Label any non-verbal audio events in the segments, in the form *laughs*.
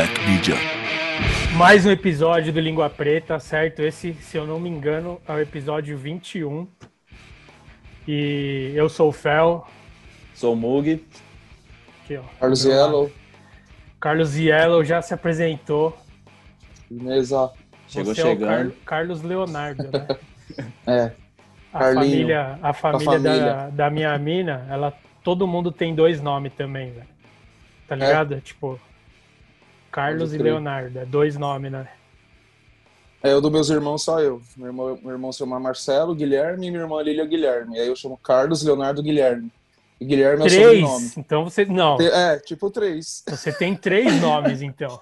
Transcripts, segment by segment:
Black Media. Mais um episódio do Língua Preta, certo? Esse, se eu não me engano, é o episódio 21. E eu sou o Fel. Sou o Mug. Aqui, ó. Carlos. Yellow. Carlos Yellow já se apresentou. Beleza. Chegou Você é o chegando. Car- Carlos Leonardo, né? *laughs* É. A Carlinho. família, a família, família. Da, da minha mina, ela, todo mundo tem dois nomes também, velho. Tá ligado? Tipo, Carlos e. Leonardo, é dois nomes, né? É, o dos meus irmãos só eu. Meu irmão, meu irmão se chama Marcelo Guilherme e minha irmã Lília Guilherme. Aí eu chamo Carlos Leonardo Guilherme. E Guilherme é o sobrenome. Três. Então você. Não, É, tipo três. você tem três *laughs* nomes, então.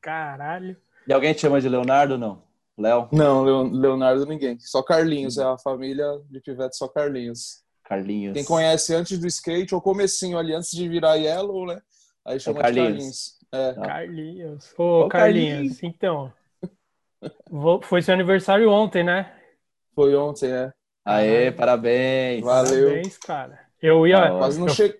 Caralho. E alguém te chama de Leonardo ou não? Léo? Não, Leo- Leonardo ninguém. Só Carlinhos, é a família de Pivete só Carlinhos. Carlinhos. Quem conhece antes do skate, ou comecinho ali, antes de virar Yellow, né? Aí chama de Carlinhos. Carlinhos. É. Carlinhos. Ô, Ô, Carlinhos, Carlinhos. então. vou- Foi seu aniversário ontem, né? Foi ontem, é. Aê, parabéns. Valeu. Parabéns, cara. Eu ia. Hora. Quase não eu- chego.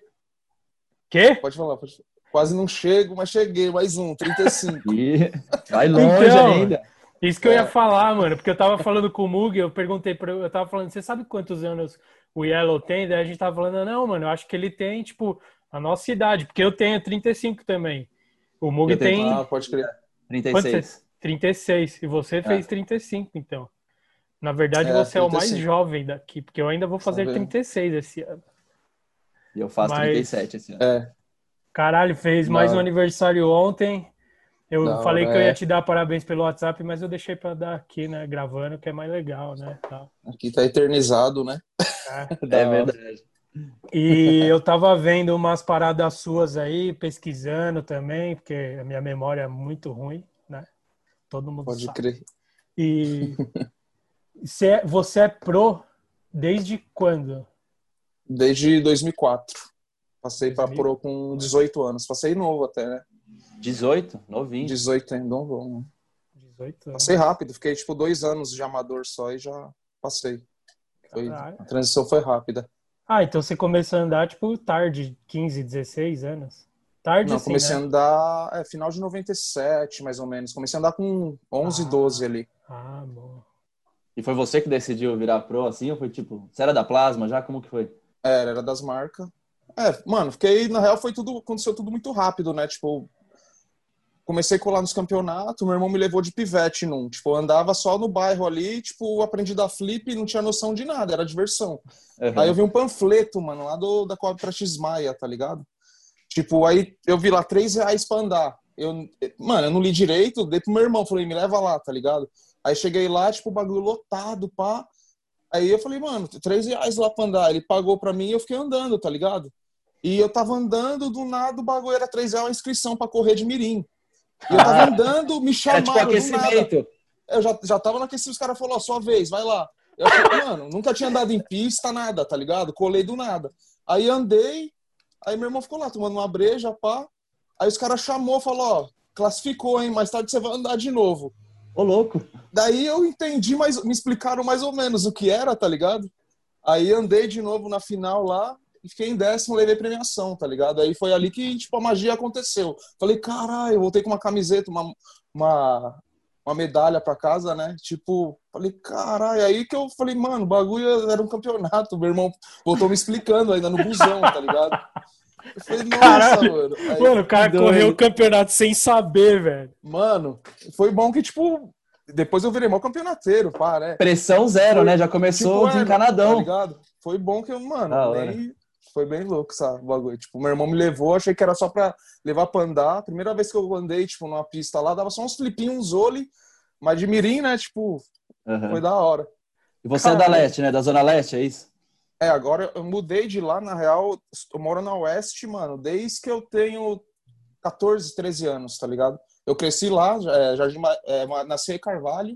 Quê? Pode falar, pode falar. Quase não chego, mas cheguei. Mais um, 35. *laughs* Ih, vai longe Então, ainda. Isso que eu ia É. falar, mano, porque eu tava falando com o Mug, eu perguntei pra eu tava falando, você sabe quantos anos o Yellow tem? Daí a gente tava falando, não, mano, eu acho que ele tem, tipo, a nossa idade, porque eu tenho 35 também. O Mug tem ah, pode crer. quantos 36. você- 36, e você fez 35, então. Na verdade, É, você é o mais 35. jovem daqui, porque eu ainda vou fazer Tá vendo? 36 esse ano. E eu faço Mas- 37 esse ano. É. Caralho, fez Da mais um aniversário ontem. Eu Da falei hora, que eu é. ia te dar parabéns pelo WhatsApp, mas eu deixei pra dar aqui, né, gravando, que é mais legal, né? tal. Aqui tá eternizado, né? É *laughs* verdade. E eu tava vendo umas paradas suas aí, pesquisando também, porque a minha memória é muito ruim, né? Todo mundo Pode sabe. crer. E você é, você é pro desde quando? Desde 2004. Passei pra 2000. Pro com 18 anos. Passei novo até, né? 18, novinho. 18 ainda, não vou. né? 18 anos. Passei rápido. Fiquei, tipo, dois anos de amador só e já passei. Foi, a transição foi rápida. Ah, então você começou a andar, tipo, tarde, 15, 16 anos? Tarde, Não, assim, comecei né? a andar... É, final de 97, mais ou menos. Comecei a andar com 11, Ah. 12 ali. Ah, bom. E foi você que decidiu virar pro assim? Ou foi tipo, você era da Plasma já? Como que foi? Era, era das marcas. É, mano, fiquei, na real, foi tudo, aconteceu tudo muito rápido, né? Tipo, comecei a colar nos campeonatos, meu irmão me levou de pivete num. Tipo, eu andava só no bairro ali, tipo, aprendi da flip e não tinha noção de nada, era diversão. Uhum. Aí eu vi um panfleto, mano, lá do, da Coab pra Xmaia, tá ligado? Tipo, aí eu vi lá, três reais pra andar. Eu, mano, eu não li direito, dei pro meu irmão, falei, me leva lá, tá ligado? Aí cheguei lá, tipo, o bagulho lotado, pá. Aí eu falei, mano, três reais lá pra andar. Ele pagou pra mim e eu fiquei andando, tá ligado? E eu tava andando, do nada o bagulho era três reais a inscrição pra correr de mirim. E eu tava andando, me Era chamaram tipo aquecimento. Eu já, já tava no aquecimento, os caras falaram, ó, sua vez, vai lá. Eu falei, mano, nunca tinha andado em pista, nada, tá ligado? Colei do nada. Aí andei, aí meu irmão ficou lá tomando uma breja, pá. Aí os caras chamou, falou, ó, classificou, hein? Mais tarde você vai andar de novo. Ô, louco. Daí eu entendi, mas me explicaram mais ou menos o que era, tá ligado? Aí andei de novo na final lá e fiquei em décimo, levei premiação, tá ligado? Aí foi ali que, tipo, a magia aconteceu. Falei, caralho, eu voltei com uma camiseta, uma, uma, uma medalha pra casa, né? Tipo, falei, caralho. Aí que eu falei, mano, o bagulho era um campeonato. Meu irmão voltou me explicando ainda no busão, tá ligado? Eu falei, nossa, Caralho. mano. Aí- Mano, o cara correu o campeonato sem saber, velho. Mano, foi bom que, tipo, depois eu virei mó campeonateiro, pá, né? Pressão zero, né? Já começou Tipo, é, desencanadão. Tá ligado? Foi bom que eu, mano, hora. nem- foi bem louco, sabe, o bagulho. Tipo, meu irmão me levou, achei que era só pra levar pra andar. Primeira vez que eu andei, tipo, numa pista lá, dava só uns flipinhos, uns olhe, mas de mirim, né, tipo, Uhum. foi da hora. E você é da leste, né? Da Zona Leste, é isso? É, agora eu mudei de lá, na real, eu moro na Oeste, mano, desde que eu tenho 14, 13 anos, tá ligado? Eu cresci lá, é, Jardim, é, nasci em Carvalho,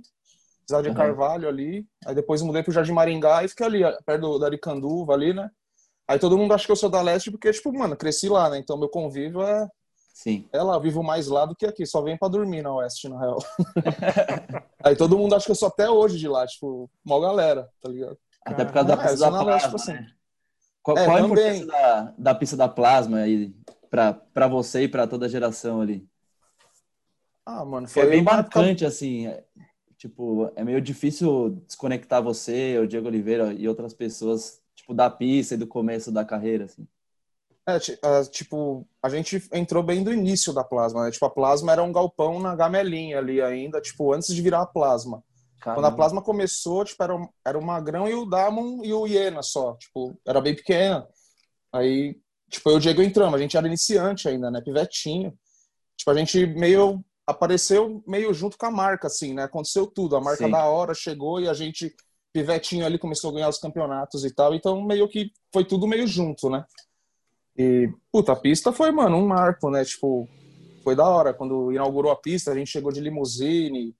cidade de Uhum. Carvalho ali, aí depois mudei pro Jardim Maringá e fiquei ali, perto do, da Aricanduva ali, né? Aí todo mundo acha que eu sou da Leste porque, tipo, mano, cresci lá, né? Então meu convívio é, Sim. é lá, vivo mais lá do que aqui, só venho pra dormir na Oeste, na real. *laughs* aí todo mundo acha que eu sou até hoje de lá, tipo, mó galera, tá ligado? Até por causa da pista da Leste, plasma, tipo assim. né? Qual, É, qual a também. importância da, da pista da plasma aí pra, pra você e pra toda a geração ali? Ah, mano, Foi foi bem uma época- marcante, assim. é, tipo, é meio difícil desconectar você, o Diego Oliveira e outras pessoas, tipo, da pista e do começo da carreira, assim. É, ah, tipo, a gente entrou bem do início da Plasma, né? Tipo, a Plasma era um galpão na gamelinha ali ainda, tipo, antes de virar a Plasma. Quando a Caramba. Plasma começou, tipo, era, o- era o Magrão e o Damon e o Iena só, tipo, era bem pequena. Aí, tipo, eu e o Diego entramos, a gente era iniciante ainda, né, pivetinho. Tipo, a gente meio apareceu meio junto com a marca, assim, né? Aconteceu tudo, a marca Sim. da hora chegou e a gente, pivetinho ali, começou a ganhar os campeonatos e tal, então meio que foi tudo meio junto, né? E, puta, a pista foi, mano, um marco, né? Tipo, foi da hora. Quando inaugurou a pista, a gente chegou de limusine.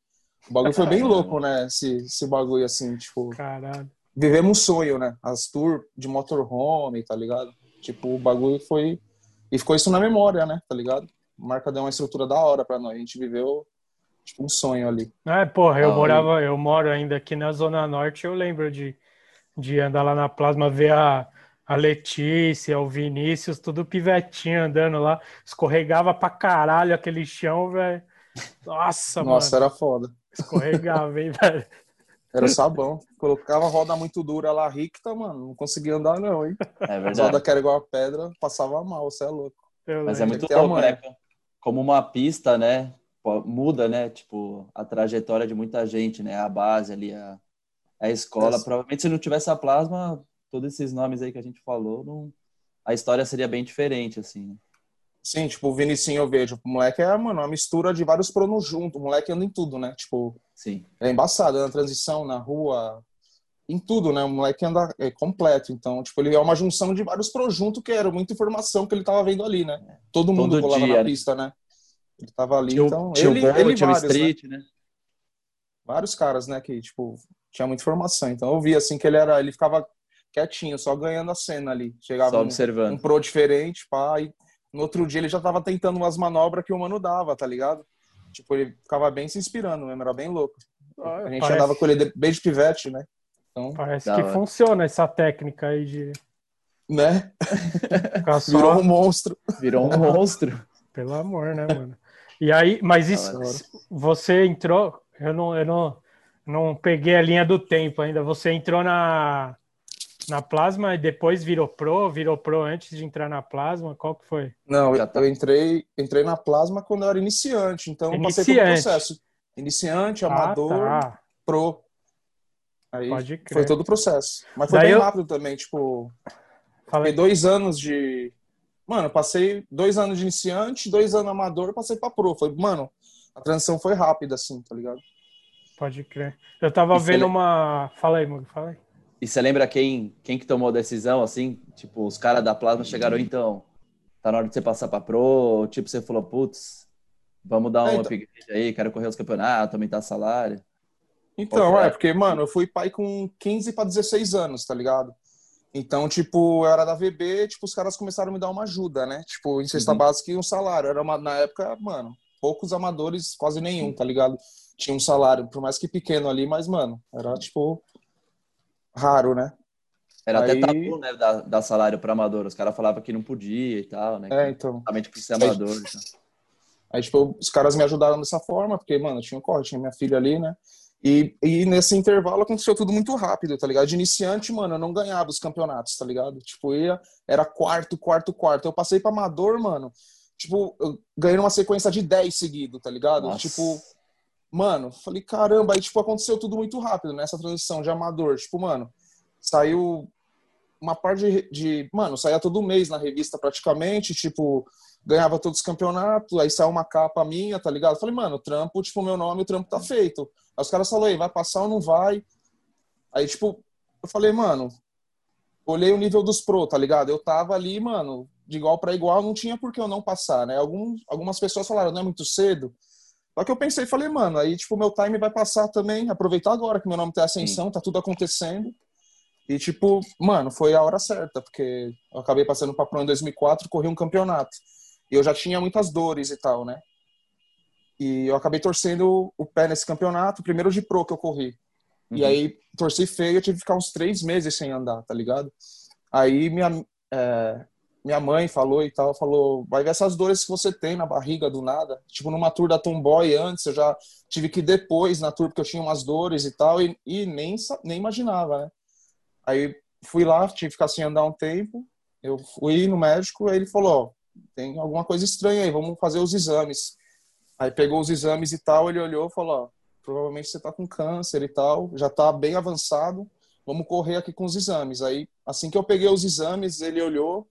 O bagulho foi bem *laughs* louco, né? Esse, esse bagulho, assim, tipo, Caralho. vivemos um sonho, né? As tours de motorhome, tá ligado? Tipo, o bagulho foi. E ficou isso na memória, né? Tá ligado? A marca deu uma estrutura da hora pra nós. A gente viveu, tipo, um sonho ali. É, porra, eu Ah, morava, eu moro ainda aqui na Zona Norte, eu lembro de, de andar lá na Plasma, ver a, a Letícia, o Vinícius, tudo pivetinho andando lá, escorregava pra caralho aquele chão, velho. Nossa, Nossa, mano, era foda. escorregava, hein, *laughs* velho. Era sabão. Colocava a roda muito dura lá, ricta, mano. Não conseguia andar, não, hein? É verdade. rodas que era igual a pedra, passava mal, você é louco. Eu Mas é muito a louco, né? Como uma pista, né? Muda, né? Tipo, a trajetória de muita gente, né? A base ali, a, a escola. Essa. Provavelmente se não tivesse a plasma, todos esses nomes aí que a gente falou, não... a história seria bem diferente, assim. né? Sim, tipo, o Vinicinho eu vejo. O moleque é, mano, uma mistura de vários pronos junto. O moleque anda em tudo, né? Tipo, Sim. é embaçado, na transição, na rua, em tudo, né? O moleque anda é, completo. Então, tipo, ele é uma junção de vários pro junto, que era muita informação que ele tava vendo ali, né? Todo mundo Todo rolava dia, na né? pista, né? Ele tava ali, Tinha, o- então. tinha ele, o Gol, ele tinha o vários, né? Street, né? Vários caras, né? Que, tipo, tinha muita informação. Então eu vi, assim, que ele era. Ele ficava quietinho, só ganhando a cena ali. Chegava Só um, observando. um pro diferente, pá, e no outro dia ele já tava tentando umas manobras que o mano dava, tá ligado? Tipo, ele ficava bem se inspirando mesmo, era bem louco. A gente Parece- andava com ele de- desde pivete, né? Então, Parece que hora. funciona essa técnica aí de né? *laughs* Virou um monstro. Virou um monstro. pelo amor, né, mano? E aí, mas isso, você entrou, eu não, eu não, não peguei a linha do tempo ainda. Você entrou na na Plasma e depois virou pro, virou pro antes de entrar na Plasma. Qual que foi? Não, eu, entrei, entrei na Plasma quando eu era iniciante, então eu passei pelo Iniciante. processo. Iniciante, amador, Ah, tá. pro. Aí Pode crer. foi todo o processo. Mas foi Daí bem eu- rápido também, tipo, Falei, dois anos de. Mano, eu passei dois anos de iniciante, dois anos amador, passei pra pro. Foi, mano, a transição foi rápida, assim, tá ligado? pode crer. Eu tava E você vendo le- uma. Fala aí, Mug, fala aí. E você lembra quem, quem que tomou a decisão, assim? Tipo, os caras da plasma chegaram, então, tá na hora de você passar pra pro, tipo, você falou, putz, vamos dar um É, então- upgrade aí, quero correr os campeonatos, aumentar salário. Então, é, é? porque, mano, eu fui pai com 15 pra 16 anos, tá ligado? Então, tipo, eu era da VB, tipo, os caras começaram a me dar uma ajuda, né? Tipo, em cesta Uhum. básica e um salário. Era uma, na época, mano, poucos amadores, quase nenhum, tá ligado? Tinha um salário, por mais que pequeno ali, mas, mano, era, tipo, raro, né? Era Aí- até tabu, né, dar, dar salário pra amador. Os caras falavam que não podia e tal, né? É, então. Justamente por ser amador. Aí, tipo, os caras me ajudaram dessa forma, porque, mano, tinha um corre, tinha minha filha ali, né? E, e nesse intervalo aconteceu tudo muito rápido, tá ligado? De iniciante, mano, eu não ganhava os campeonatos, tá ligado? Tipo, ia, era quarto, quarto, quarto. Eu passei pra amador, mano, tipo, eu ganhei uma sequência de 10 seguido, tá ligado? Nossa. Tipo, mano, falei, caramba, aí, tipo, aconteceu tudo muito rápido nessa transição de amador. Tipo, mano, saiu uma parte de, de. Mano, saía todo mês na revista praticamente, tipo, ganhava todos os campeonatos, aí saiu uma capa minha, tá ligado? Falei, mano, o trampo, tipo, meu nome, o trampo tá feito. Aí os caras falaram, aí, vai passar ou não vai? Aí, tipo, eu falei, mano, olhei o nível dos pro, tá ligado? Eu tava ali, mano, de igual pra igual, não tinha por que eu não passar, né? Algum, algumas pessoas falaram, não é muito cedo. Só que eu pensei, falei, mano, aí, tipo, meu time vai passar também, aproveitar agora que meu nome tem ascensão, tá tudo acontecendo. E, tipo, mano, foi a hora certa, porque eu acabei passando pra Pro em 2004, corri um campeonato. E eu já tinha muitas dores e tal, né? E eu acabei torcendo o pé nesse campeonato, primeiro de Pro que eu corri. E Uhum. aí, torci feio, eu tive que ficar uns três meses sem andar, tá ligado? Aí, minha, é, minha mãe falou e tal, falou, vai ver essas dores que você tem na barriga do nada. Tipo, numa tour da Tomboy antes, eu já tive que ir depois na tour porque eu tinha umas dores e tal, e, e nem, nem imaginava, né? Aí fui lá, tive que ficar sem andar um tempo, eu fui no médico, aí ele falou, ó, tem alguma coisa estranha aí, vamos fazer os exames. Aí pegou os exames e tal, ele olhou e falou, ó, provavelmente você tá com câncer e tal, já tá bem avançado, vamos correr aqui com os exames. Aí, assim que eu peguei os exames, ele olhou,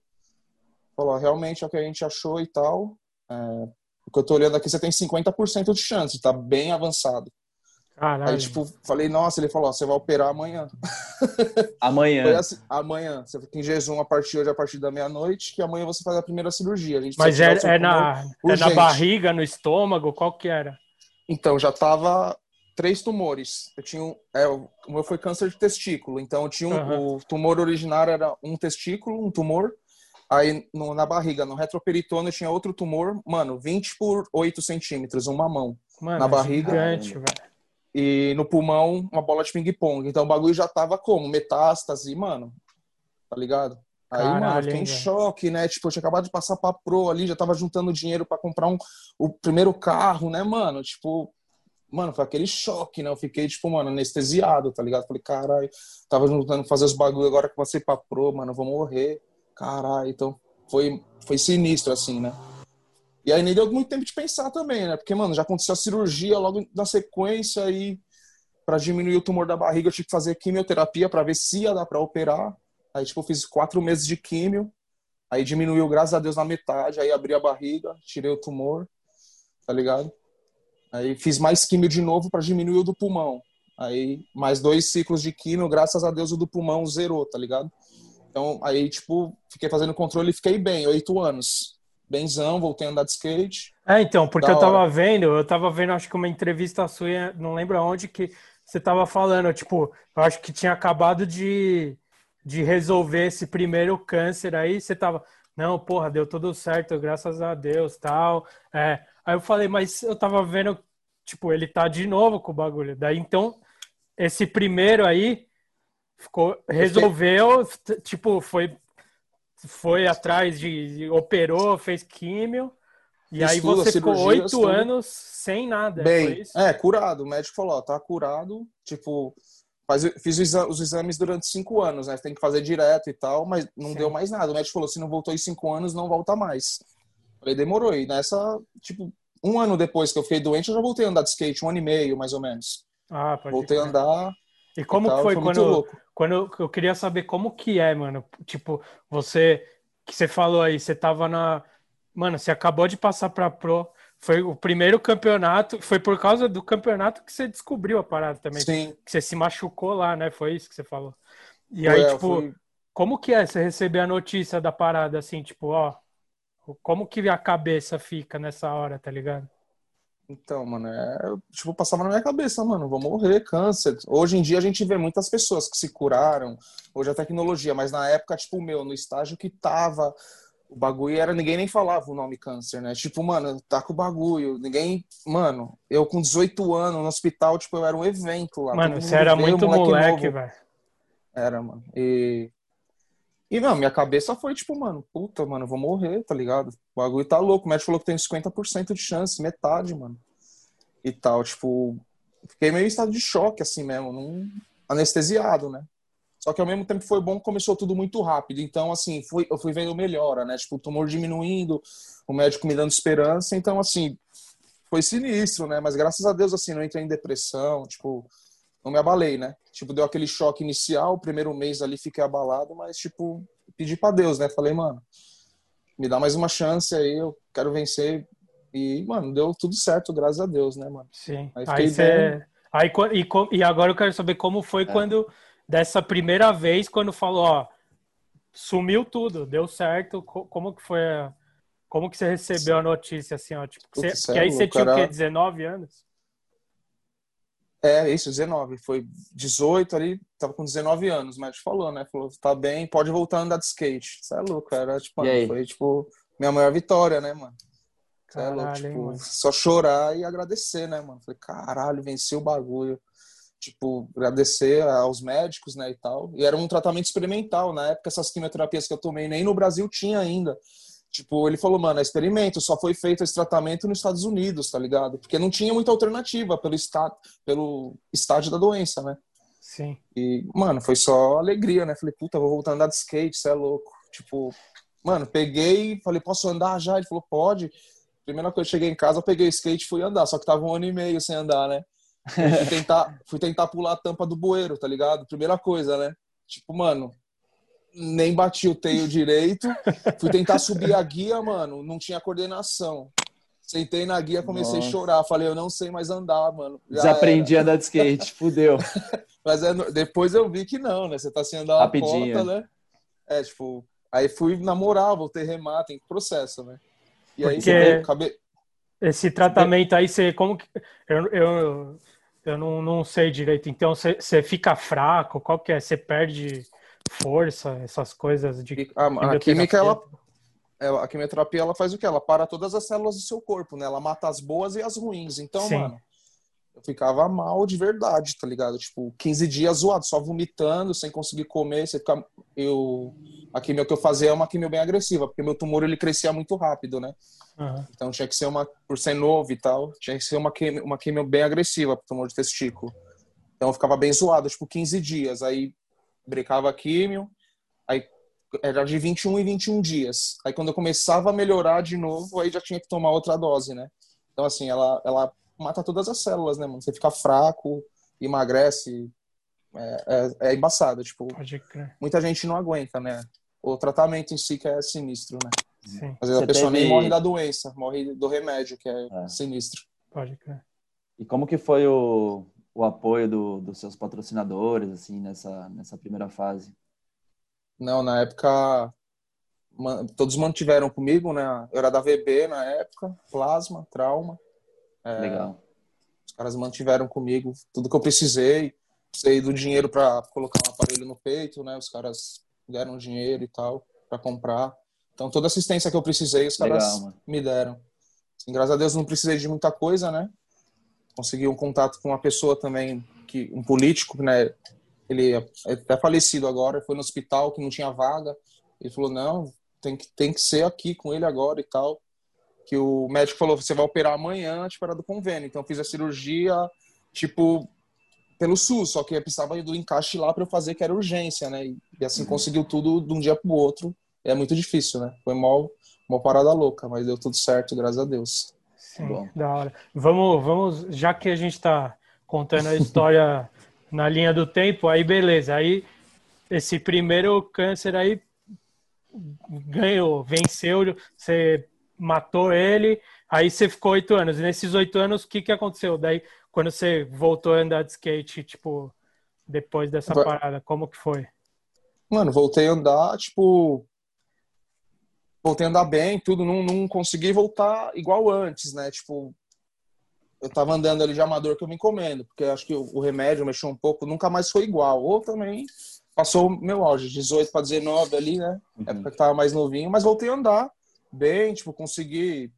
falou, realmente é o que a gente achou e tal. É, o que eu tô olhando aqui, você tem 50% de chance, tá bem avançado. Caralho. Aí, tipo, falei, nossa, ele falou, você vai operar amanhã. *laughs* Amanhã. Assim, amanhã. Você fica em jejum a partir hoje, a partir da meia-noite, que amanhã você faz a primeira cirurgia. A Mas é, é, na, é na barriga, no estômago, qual que era? Então, já tava três tumores. Eu tinha um, é, o meu foi câncer de testículo, então eu tinha um, uhum. o tumor originário era um testículo, um tumor. Aí no, na barriga, no retroperitônio, tinha outro tumor, mano, 20 por 8 centímetros, uma mão. Mano, na barriga. Gigante, e no pulmão, uma bola de ping-pong. Então o bagulho já tava como? Metástase, mano. Tá ligado? Aí, Caralho, mano, eu fiquei em choque, né? Tipo, eu tinha acabado de passar pra Pro ali, já tava juntando dinheiro para comprar um, o primeiro carro, né, mano? Tipo, Mano, foi aquele choque, né? Eu fiquei, tipo, mano, anestesiado, tá ligado? Falei, caralho, tava juntando fazer os bagulho agora que você pra pro, mano, eu vou morrer. Caralho, então foi, foi sinistro, assim, né? E aí nem deu muito tempo de pensar também, né? Porque, mano, já aconteceu a cirurgia logo na sequência e para diminuir o tumor da barriga eu tive que fazer quimioterapia para ver se ia dar pra operar. Aí, tipo, eu fiz quatro meses de químio. Aí diminuiu, graças a Deus, na metade. Aí abri a barriga, tirei o tumor, tá ligado? Aí fiz mais químio de novo para diminuir o do pulmão. Aí mais dois ciclos de químio, graças a Deus o do pulmão zerou, tá ligado? Então aí, tipo, fiquei fazendo controle e fiquei bem, oito anos. Benzão, voltei a andar de skate. É, então, porque eu tava hora. vendo, eu tava vendo, acho que uma entrevista sua, não lembro aonde, que você tava falando, tipo, eu acho que tinha acabado de, de resolver esse primeiro câncer aí, você tava, não, porra, deu tudo certo, graças a Deus, tal. É, Aí eu falei, mas eu tava vendo, tipo, ele tá de novo com o bagulho. Daí então, esse primeiro aí ficou, resolveu, tipo, foi, foi atrás de, operou, fez químio. E aí você ficou oito anos sem nada. Bem, é, curado. O médico falou, ó, tá curado, tipo, faz, fiz os exames durante cinco anos, né? Tem que fazer direto e tal, mas não Sim. deu mais nada. O médico falou, se não voltou em cinco anos, não volta mais. Falei, demorou. E nessa, tipo, um ano depois que eu fiquei doente, eu já voltei a andar de skate, um ano e meio, mais ou menos. Ah, pode Voltei a andar. E como e tal, foi, foi quando, quando eu queria saber como que é, mano? Tipo, você que você falou aí, você tava na. Mano, você acabou de passar pra Pro. Foi o primeiro campeonato. Foi por causa do campeonato que você descobriu a parada também. Sim. Que você se machucou lá, né? Foi isso que você falou. E aí, é, tipo, fui... como que é você receber a notícia da parada assim, tipo, ó, como que a cabeça fica nessa hora, tá ligado? Então, mano, é, tipo, passava na minha cabeça, mano, vou morrer, câncer. Hoje em dia a gente vê muitas pessoas que se curaram, hoje a tecnologia, mas na época, tipo, meu, no estágio que tava, o bagulho era, ninguém nem falava o nome câncer, né? Tipo, mano, tá com o bagulho, ninguém, mano, eu com 18 anos no hospital, tipo, eu era um evento lá. Mano, você era veio, muito moleque, velho. Era, mano. E e, não, minha cabeça foi tipo, mano, puta, mano, eu vou morrer, tá ligado? O bagulho tá louco. O médico falou que tem 50% de chance, metade, mano. E tal, tipo, fiquei meio em estado de choque, assim mesmo, num... anestesiado, né? Só que ao mesmo tempo foi bom começou tudo muito rápido. Então, assim, fui, eu fui vendo melhora, né? Tipo, o tumor diminuindo, o médico me dando esperança. Então, assim, foi sinistro, né? Mas graças a Deus, assim, não entrei em depressão, tipo, não me abalei, né? Tipo, deu aquele choque inicial, o primeiro mês ali fiquei abalado, mas, tipo, pedi para Deus, né? Falei, mano, me dá mais uma chance aí, eu quero vencer. E, mano, deu tudo certo, graças a Deus, né, mano? Sim. Aí, aí, cê... aí e, e agora eu quero saber como foi é. quando, dessa primeira vez, quando falou, ó, sumiu tudo, deu certo, como que foi Como que você recebeu a notícia, assim, ó? Tipo, você... que aí você tinha o quê, 19 anos? É, isso, 19. Foi 18 ali, tava com 19 anos, o médico falou, né? Falou, tá bem, pode voltar a andar de skate. Isso é louco, era tipo, mano, foi tipo minha maior vitória, né, mano? É louco, tipo, só chorar e agradecer, né, mano? Falei, caralho, venci o bagulho. tipo, agradecer aos médicos, né, e tal. E era um tratamento experimental. Na época, essas quimioterapias que eu tomei nem no Brasil tinha ainda. Tipo, ele falou, mano, é experimento, só foi feito esse tratamento nos Estados Unidos, tá ligado? Porque não tinha muita alternativa pelo, estado, pelo estágio da doença, né? Sim. E, mano, foi só alegria, né? Falei, puta, vou voltar a andar de skate, você é louco. Tipo, mano, peguei, falei, posso andar já? Ele falou, pode. Primeira coisa, eu cheguei em casa, eu peguei o skate e fui andar, só que tava um ano e meio sem andar, né? fui *laughs* tentar, fui tentar pular a tampa do bueiro, tá ligado? Primeira coisa, né? Tipo, mano, nem bati o teio direito. Fui tentar subir a guia, mano, não tinha coordenação. Sentei na guia, comecei Nossa. a chorar. Falei, eu não sei mais andar, mano. Já Desaprendi a andar de skate, fudeu. *laughs* Mas é, depois eu vi que não, né? Você tá sem andar Rapidinho. uma né? É, tipo, aí fui namorar, voltei remar, tem processo, né? E aí Porque acabei... esse tratamento aí, você como que. Eu, eu, eu não, não sei direito. Então, você, você fica fraco? Qual que é? Você perde força, essas coisas de. A, a química, ela, a quimioterapia, ela faz o quê? Ela para todas as células do seu corpo, né? Ela mata as boas e as ruins. Então, Sim. mano, eu ficava mal de verdade, tá ligado? Tipo, 15 dias zoado, só vomitando, sem conseguir comer. Você fica... eu... A quimio que eu fazia é uma quimio bem agressiva, porque meu tumor ele crescia muito rápido, né? Uhum. Então tinha que ser uma, por ser novo e tal, tinha que ser uma quimio, uma quimio bem agressiva pro tumor de testículo. Então eu ficava bem zoado, tipo, 15 dias. Aí brecava a químio, aí era de 21 em 21 dias. Aí quando eu começava a melhorar de novo, aí já tinha que tomar outra dose, né? Então, assim, ela, ela mata todas as células, né, mano? Você fica fraco, emagrece, é, é, é embaçado, tipo, muita gente não aguenta, né? O tratamento em si que é sinistro, né? Sim. Às vezes Você a pessoa teve... nem morre da doença, morre do remédio, que é, é. sinistro. Pode crer. E como que foi o, o apoio do, dos seus patrocinadores, assim, nessa, nessa primeira fase? Não, na época todos mantiveram comigo, né? Eu era da VB na época, plasma, trauma. É, Legal. Os caras mantiveram comigo tudo que eu precisei. Precisei do dinheiro para colocar um aparelho no peito, né? Os caras deram dinheiro e tal para comprar. Então toda assistência que eu precisei, os caras Legal, me deram. Assim, graças a Deus não precisei de muita coisa, né? Consegui um contato com uma pessoa também, que um político, né? Ele é até falecido agora, foi no hospital que não tinha vaga. Ele falou: não, tem que, tem que ser aqui com ele agora e tal. Que o médico falou: você vai operar amanhã, tipo, era do convênio. Então eu fiz a cirurgia, tipo, pelo SUS, só que eu precisava do encaixe lá para eu fazer, que era urgência, né? E, assim uhum. conseguiu tudo de um dia pro outro. É muito difícil, né? Foi mal, uma parada louca, mas deu tudo certo, graças a Deus. Sim, Bom. da hora. Vamos, vamos, já que a gente está contando a *laughs* história na linha do tempo, aí beleza. Aí esse primeiro câncer aí ganhou, venceu, você matou ele, aí você ficou oito anos. E nesses oito anos, o que, que aconteceu? Daí, quando você voltou a andar de skate, tipo, depois dessa parada, como que foi? Mano, voltei a andar, tipo, voltei a andar bem, tudo, não, não consegui voltar igual antes, né? Tipo, eu tava andando ali de amador que eu me encomendo, porque acho que o, o remédio mexeu um pouco, nunca mais foi igual. Ou também passou o meu auge, 18 para 19 ali, né? Uhum. Época que tava mais novinho, mas voltei a andar bem, tipo, consegui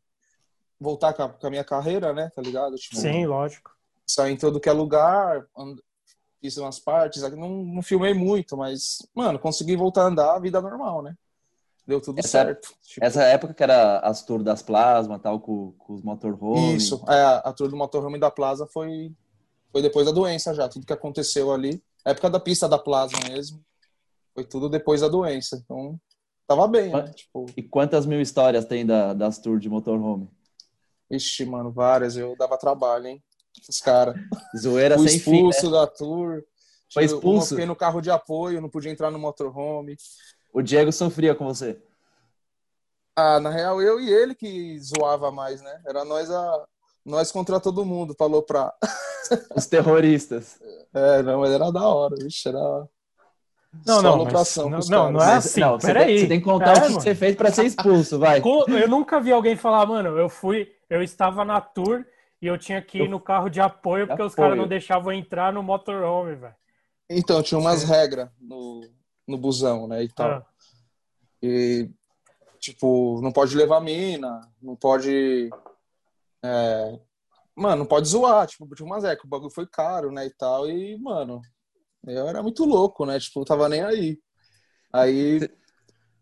voltar com a, com a minha carreira, né? Tá ligado? Tipo, Sim, lógico. Sair em todo que é lugar, and... fiz umas partes, não, não filmei muito, mas, mano, consegui voltar a andar, vida normal, né? Deu tudo essa, certo. Tipo... Essa época que era as tours das Plasma, tal, com, com os motorhome. Isso, é, a tour do motorhome da Plasma foi, foi depois da doença já, tudo que aconteceu ali. A época da pista da Plasma mesmo. Foi tudo depois da doença. Então, tava bem, né? Tipo... E quantas mil histórias tem da, das tours de motorhome? Ixi, mano, várias. Eu dava trabalho, hein? Os caras. Zoeira sem expulso fim, né? da tour. Foi expulso? Eu fiquei no carro de apoio, não podia entrar no motorhome. O Diego sofria com você? Ah, na real, eu e ele que zoava mais, né? Era nós a nós contra todo mundo, falou pra. *laughs* Os terroristas. É, não, mas era da hora, vixe, era. Não, não, mas, não, não, não, é assim. Não, peraí. Você tem que contar é, o que você fez para ser expulso, vai. Eu nunca vi alguém falar, mano, eu fui, eu estava na tour e eu tinha que ir no carro de apoio porque apoio. os caras não deixavam entrar no motorhome, velho. Então, tinha umas regras no, no busão, né, e tal. Ah. E, tipo, não pode levar mina, não pode... É, mano, não pode zoar, tipo, tipo, mas é que o bagulho foi caro, né, e tal, e, mano, eu era muito louco, né, tipo, tava nem aí. Aí,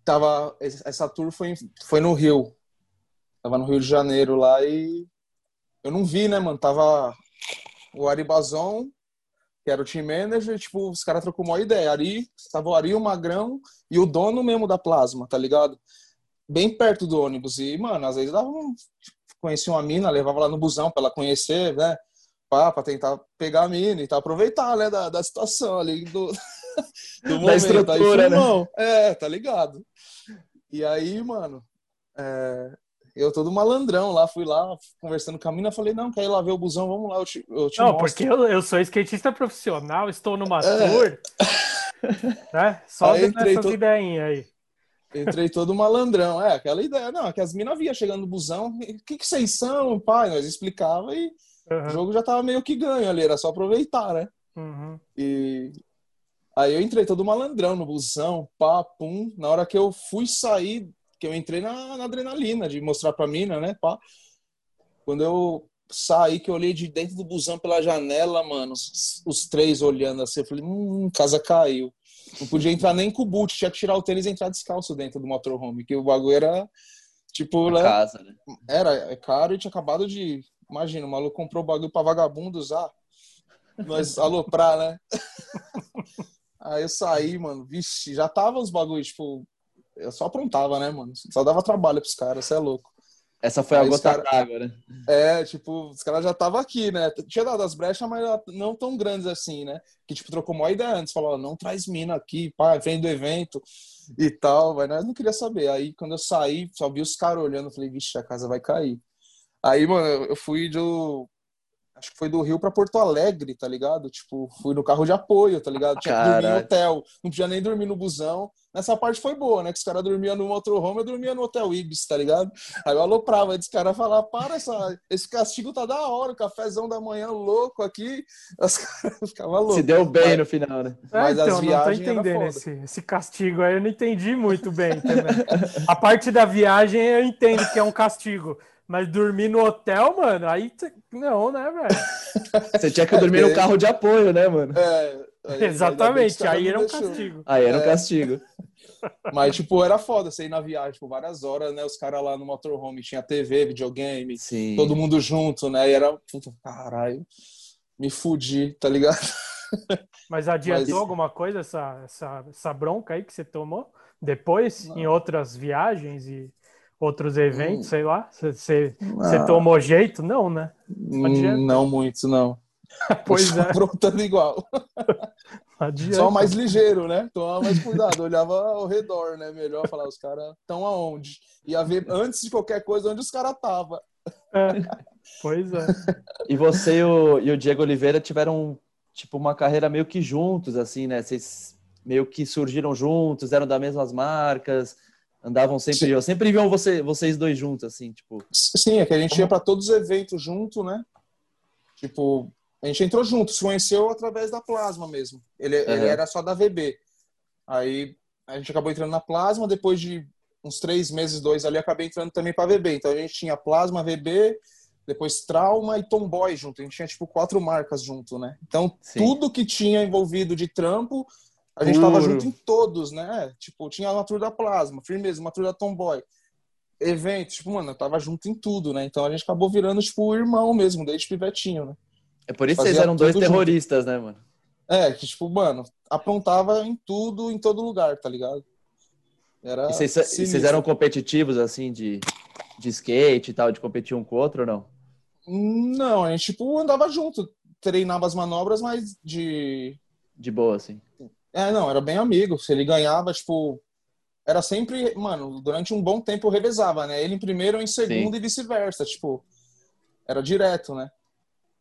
tava, essa tour foi, foi no Rio, tava no Rio de Janeiro lá e eu não vi, né, mano, tava o Aribazon, que era o team manager, tipo, os caras trocou uma ideia, Ari, tava o Ari, o Magrão e o dono mesmo da Plasma, tá ligado? Bem perto do ônibus, e, mano, às vezes dava um, conhecia uma mina, levava lá no busão pra ela conhecer, né? Pra, pra tentar pegar a mina e tá, aproveitar, né, da, da situação ali, do, *laughs* do momento. Da estrutura, aí, né? É, tá ligado? E aí, mano, é, eu todo malandrão lá, fui lá conversando com a mina, falei, não, quer ir lá ver o busão, vamos lá, eu te, eu te Não, mostro. porque eu, eu sou skatista profissional, estou numa tour, *laughs* né? Só Aí essas todo- ideinhas aí. Entrei todo malandrão. É, aquela ideia. Não, é que as minas via chegando no busão. O que, que vocês são, pai? Nós explicava e o Uhum, jogo já tava meio que ganho ali, era só aproveitar, né? uhum. E aí eu entrei todo malandrão no busão, pá, pum. Na hora que eu fui sair, que eu entrei na, na adrenalina de mostrar pra mina, né, pá. Quando eu saí, que eu olhei de dentro do busão pela janela, mano, os, os três olhando assim, eu falei, hum, casa caiu. Não podia entrar nem com o boot, tinha que tirar o tênis e entrar descalço dentro do motorhome, que o bagulho era, tipo, né, casa, né? era é caro e tinha acabado de. Imagina, o maluco comprou o bagulho pra vagabundo usar. Nós aloprar, né? *laughs* Aí eu saí, mano. Vixe, já tava os bagulhos, tipo. Eu só aprontava, né, mano? Só dava trabalho pros caras, você é louco. Essa foi a Aí os gota cara- d'água, né? É, tipo, os caras já estavam aqui, né? Tinha dado as brechas, mas não tão grandes assim, né? Que, tipo, trocou uma ideia antes. Falou, não traz mina aqui, pá, vem do evento e tal. Mas nós não queria saber. Aí, quando eu saí, só vi os caras olhando. Falei, vixe, a casa vai cair. Aí, mano, eu fui do... Acho que foi do Rio pra Porto Alegre, tá ligado? Tipo, fui no carro de apoio, tá ligado? Tinha que dormir em Caralho. hotel. Não podia nem dormir no busão. Nessa parte foi boa, né? Que os caras dormiam no motorhome, eu dormia no Hotel Ibis, tá ligado? Aí eu aloprava, aí os caras falavam, para, essa, esse castigo tá da hora, o cafezão da manhã louco aqui. Os caras *laughs* ficavam loucos. Se deu bem Mas- no final, né? É, Mas as então, não tô viagens era entendendo foda. esse, esse castigo aí, eu não entendi muito bem também. A parte da viagem eu entendo que é um castigo, mas dormir no hotel, mano, aí não, né, velho? *laughs* Você tinha que dormir no É. carro de apoio, né, mano? É, *laughs* aí- Exatamente, aí não era um deixou. castigo. Aí era um É. castigo. *laughs* Mas, tipo, era foda você ir na viagem, tipo, várias horas, né? Os caras lá no motorhome tinha TV, videogame, Sim. todo mundo junto, né? E era, puta, caralho, me fudi, tá ligado? Mas adiantou Mas- alguma coisa essa, essa, essa bronca aí que você tomou depois, em outras viagens e outros eventos, Hum. sei lá? Você, Ah, tomou jeito? Não, né? hum, não muito, não. *laughs* Pois é, *laughs* aprontando igual. *laughs* adianta. Só mais ligeiro, né? Tomava mais cuidado, olhava ao redor, né? Melhor falar, os caras estão aonde? Ia ver antes de qualquer coisa onde os caras estavam. É, Pois é. E você e o, e o Diego Oliveira tiveram, tipo, uma carreira meio que juntos, assim, né? Vocês meio que surgiram juntos, eram das mesmas marcas, andavam sempre. Sim. Eu sempre vi você, vocês dois juntos, assim, tipo. Sim, é que a gente ia para todos os eventos junto, né? Tipo, a gente entrou junto, se conheceu através da Plasma mesmo. Ele, ele Aham. era só da VB. Aí a gente acabou entrando na Plasma, depois de uns três meses, dois ali, acabei entrando também para VB. Então a gente tinha Plasma, VB, depois Trauma e Tomboy junto. A gente tinha tipo quatro marcas junto, né? Então Sim. tudo que tinha envolvido de trampo, a gente tava Puro. junto em todos, né? Tipo, tinha uma tour da Plasma, firmeza, uma tour da Tomboy. Eventos, tipo, mano, eu tava junto em tudo, né? Então a gente acabou virando, tipo, o irmão mesmo, desde pivetinho, né? É por isso que vocês eram dois tudo junto. terroristas, né, mano? É, que, tipo, mano, aprontava em tudo, em todo lugar, tá ligado? Era E vocês, eram competitivos, assim, de, de skate e tal, de competir um com o outro ou não? Não, a gente, tipo, andava junto, treinava as manobras, mas de. De boa, assim. É, não, era bem amigo. Se ele ganhava, tipo. Era sempre, mano, durante um bom tempo eu revezava, né? Ele em primeiro, eu em segundo Sim. e vice-versa. Tipo, era direto, né?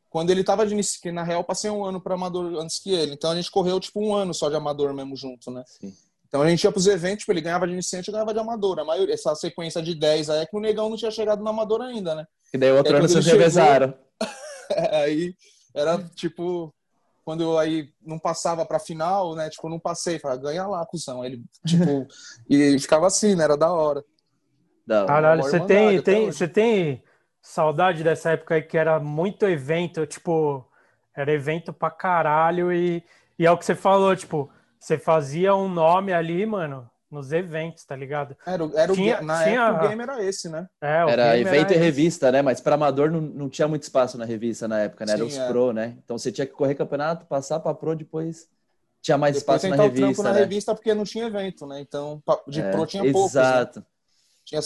Quando ele tava de início, que na real passei um ano pra amador antes que ele. Então a gente correu, tipo, um ano só de amador mesmo junto, né? Sim. Então a gente ia pros eventos, tipo, ele ganhava de iniciante e ganhava de amador. A maioria, essa sequência de 10 aí é que o negão não tinha chegado no amador ainda, né? E daí outro É, ano vocês chegou- revezaram. *laughs* aí era tipo quando eu aí não passava pra final, né? Tipo, eu não passei, falava, ganha lá, cuzão. Aí ele, tipo, e ficava assim, né? Era da hora. Da hora. Caralho, você tem, tem, você tem saudade dessa época aí que era muito evento, tipo, era evento pra caralho e, e é o que você falou, tipo, você fazia um nome ali, mano, nos eventos, tá ligado? Era, era tinha, o, na tinha... época o game era esse, né? É, era evento era e revista, esse. né? Mas para amador não, não tinha muito espaço na revista na época, né? Era Sim, os é. pro, né? Então você tinha que correr campeonato, passar para pro, depois tinha mais depois espaço na revista. o trampo né? na revista porque não tinha evento, né? Então de é, pro tinha poucos. Né? Exato. Né? Tinha,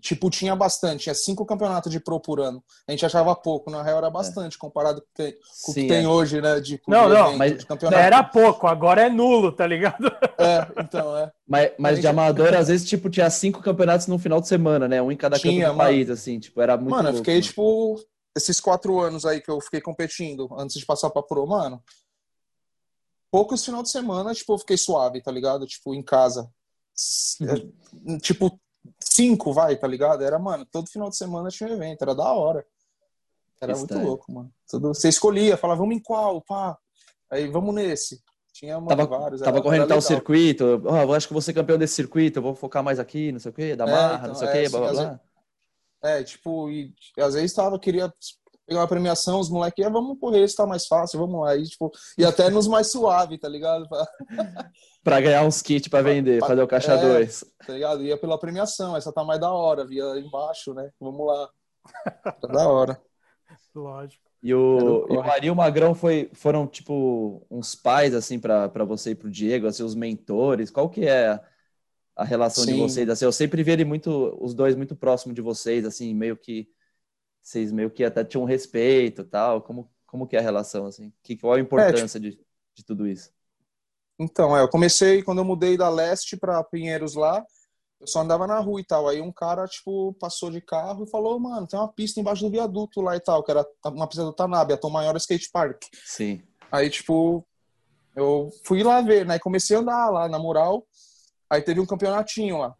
tipo, tinha bastante, tinha cinco campeonatos de pro por ano. A gente achava pouco, na real era bastante, é. comparado com, com o que tem é. hoje, né? De, não, não, mas era pouco, agora é nulo, tá ligado? *laughs* É, então, é. Mas, mas gente... de amador, *laughs* às vezes, tipo, tinha cinco campeonatos no final de semana, né? Um em cada tinha, canto do mano. país, assim, tipo, era muito Mano, louco, eu fiquei, mano. tipo, esses quatro anos aí que eu fiquei competindo, antes de passar pra pro, mano, poucos final de semana, tipo, eu fiquei suave, tá ligado? Tipo, em casa. Uhum. Tipo, cinco, vai, tá ligado? Era, mano, todo final de semana tinha um evento, era da hora. Era muito louco, mano. Tudo, você escolhia, falava, vamos em qual, pá. Aí, vamos nesse. Tinha mano, tava, vários. Tava correndo tal circuito. Oh, acho que vou ser campeão desse circuito, eu vou focar mais aqui, não sei o quê, da é, marra, então, não sei o quê, é, blá, blá, blá. É, tipo, e, às vezes tava, queria pegar uma premiação, os moleques, ah, vamos correr, isso tá mais fácil, vamos lá. E, tipo, e até nos mais suave, tá ligado? pra *laughs* ganhar uns kits pra vender, pra, fazer o caixa 2. É, tá ligado? Ia pela premiação, essa tá mais da hora, via embaixo, né? Vamos lá. Tá da hora. Lógico. E o, e o Ari e o Magrão foi, foram, tipo, uns pais, assim, para você e pro Diego, assim, os mentores. Qual que é a relação Sim. de vocês? Assim, eu sempre vi ele muito, os dois muito próximos de vocês, assim, meio que vocês meio que até tinham respeito tal. Como, como que é a relação, assim? Que, qual a importância é, tipo... de, de tudo isso? Então, é, eu comecei, quando eu mudei da Leste para Pinheiros lá, eu só andava na rua e tal. Aí um cara, tipo, passou de carro e falou, mano, tem uma pista embaixo do viaduto lá e tal, que era uma pista do Tanabe, a Tom Maior Skate Park. Sim. Aí, tipo, eu fui lá ver, né? Comecei a andar lá na mural. Aí teve um campeonatinho lá.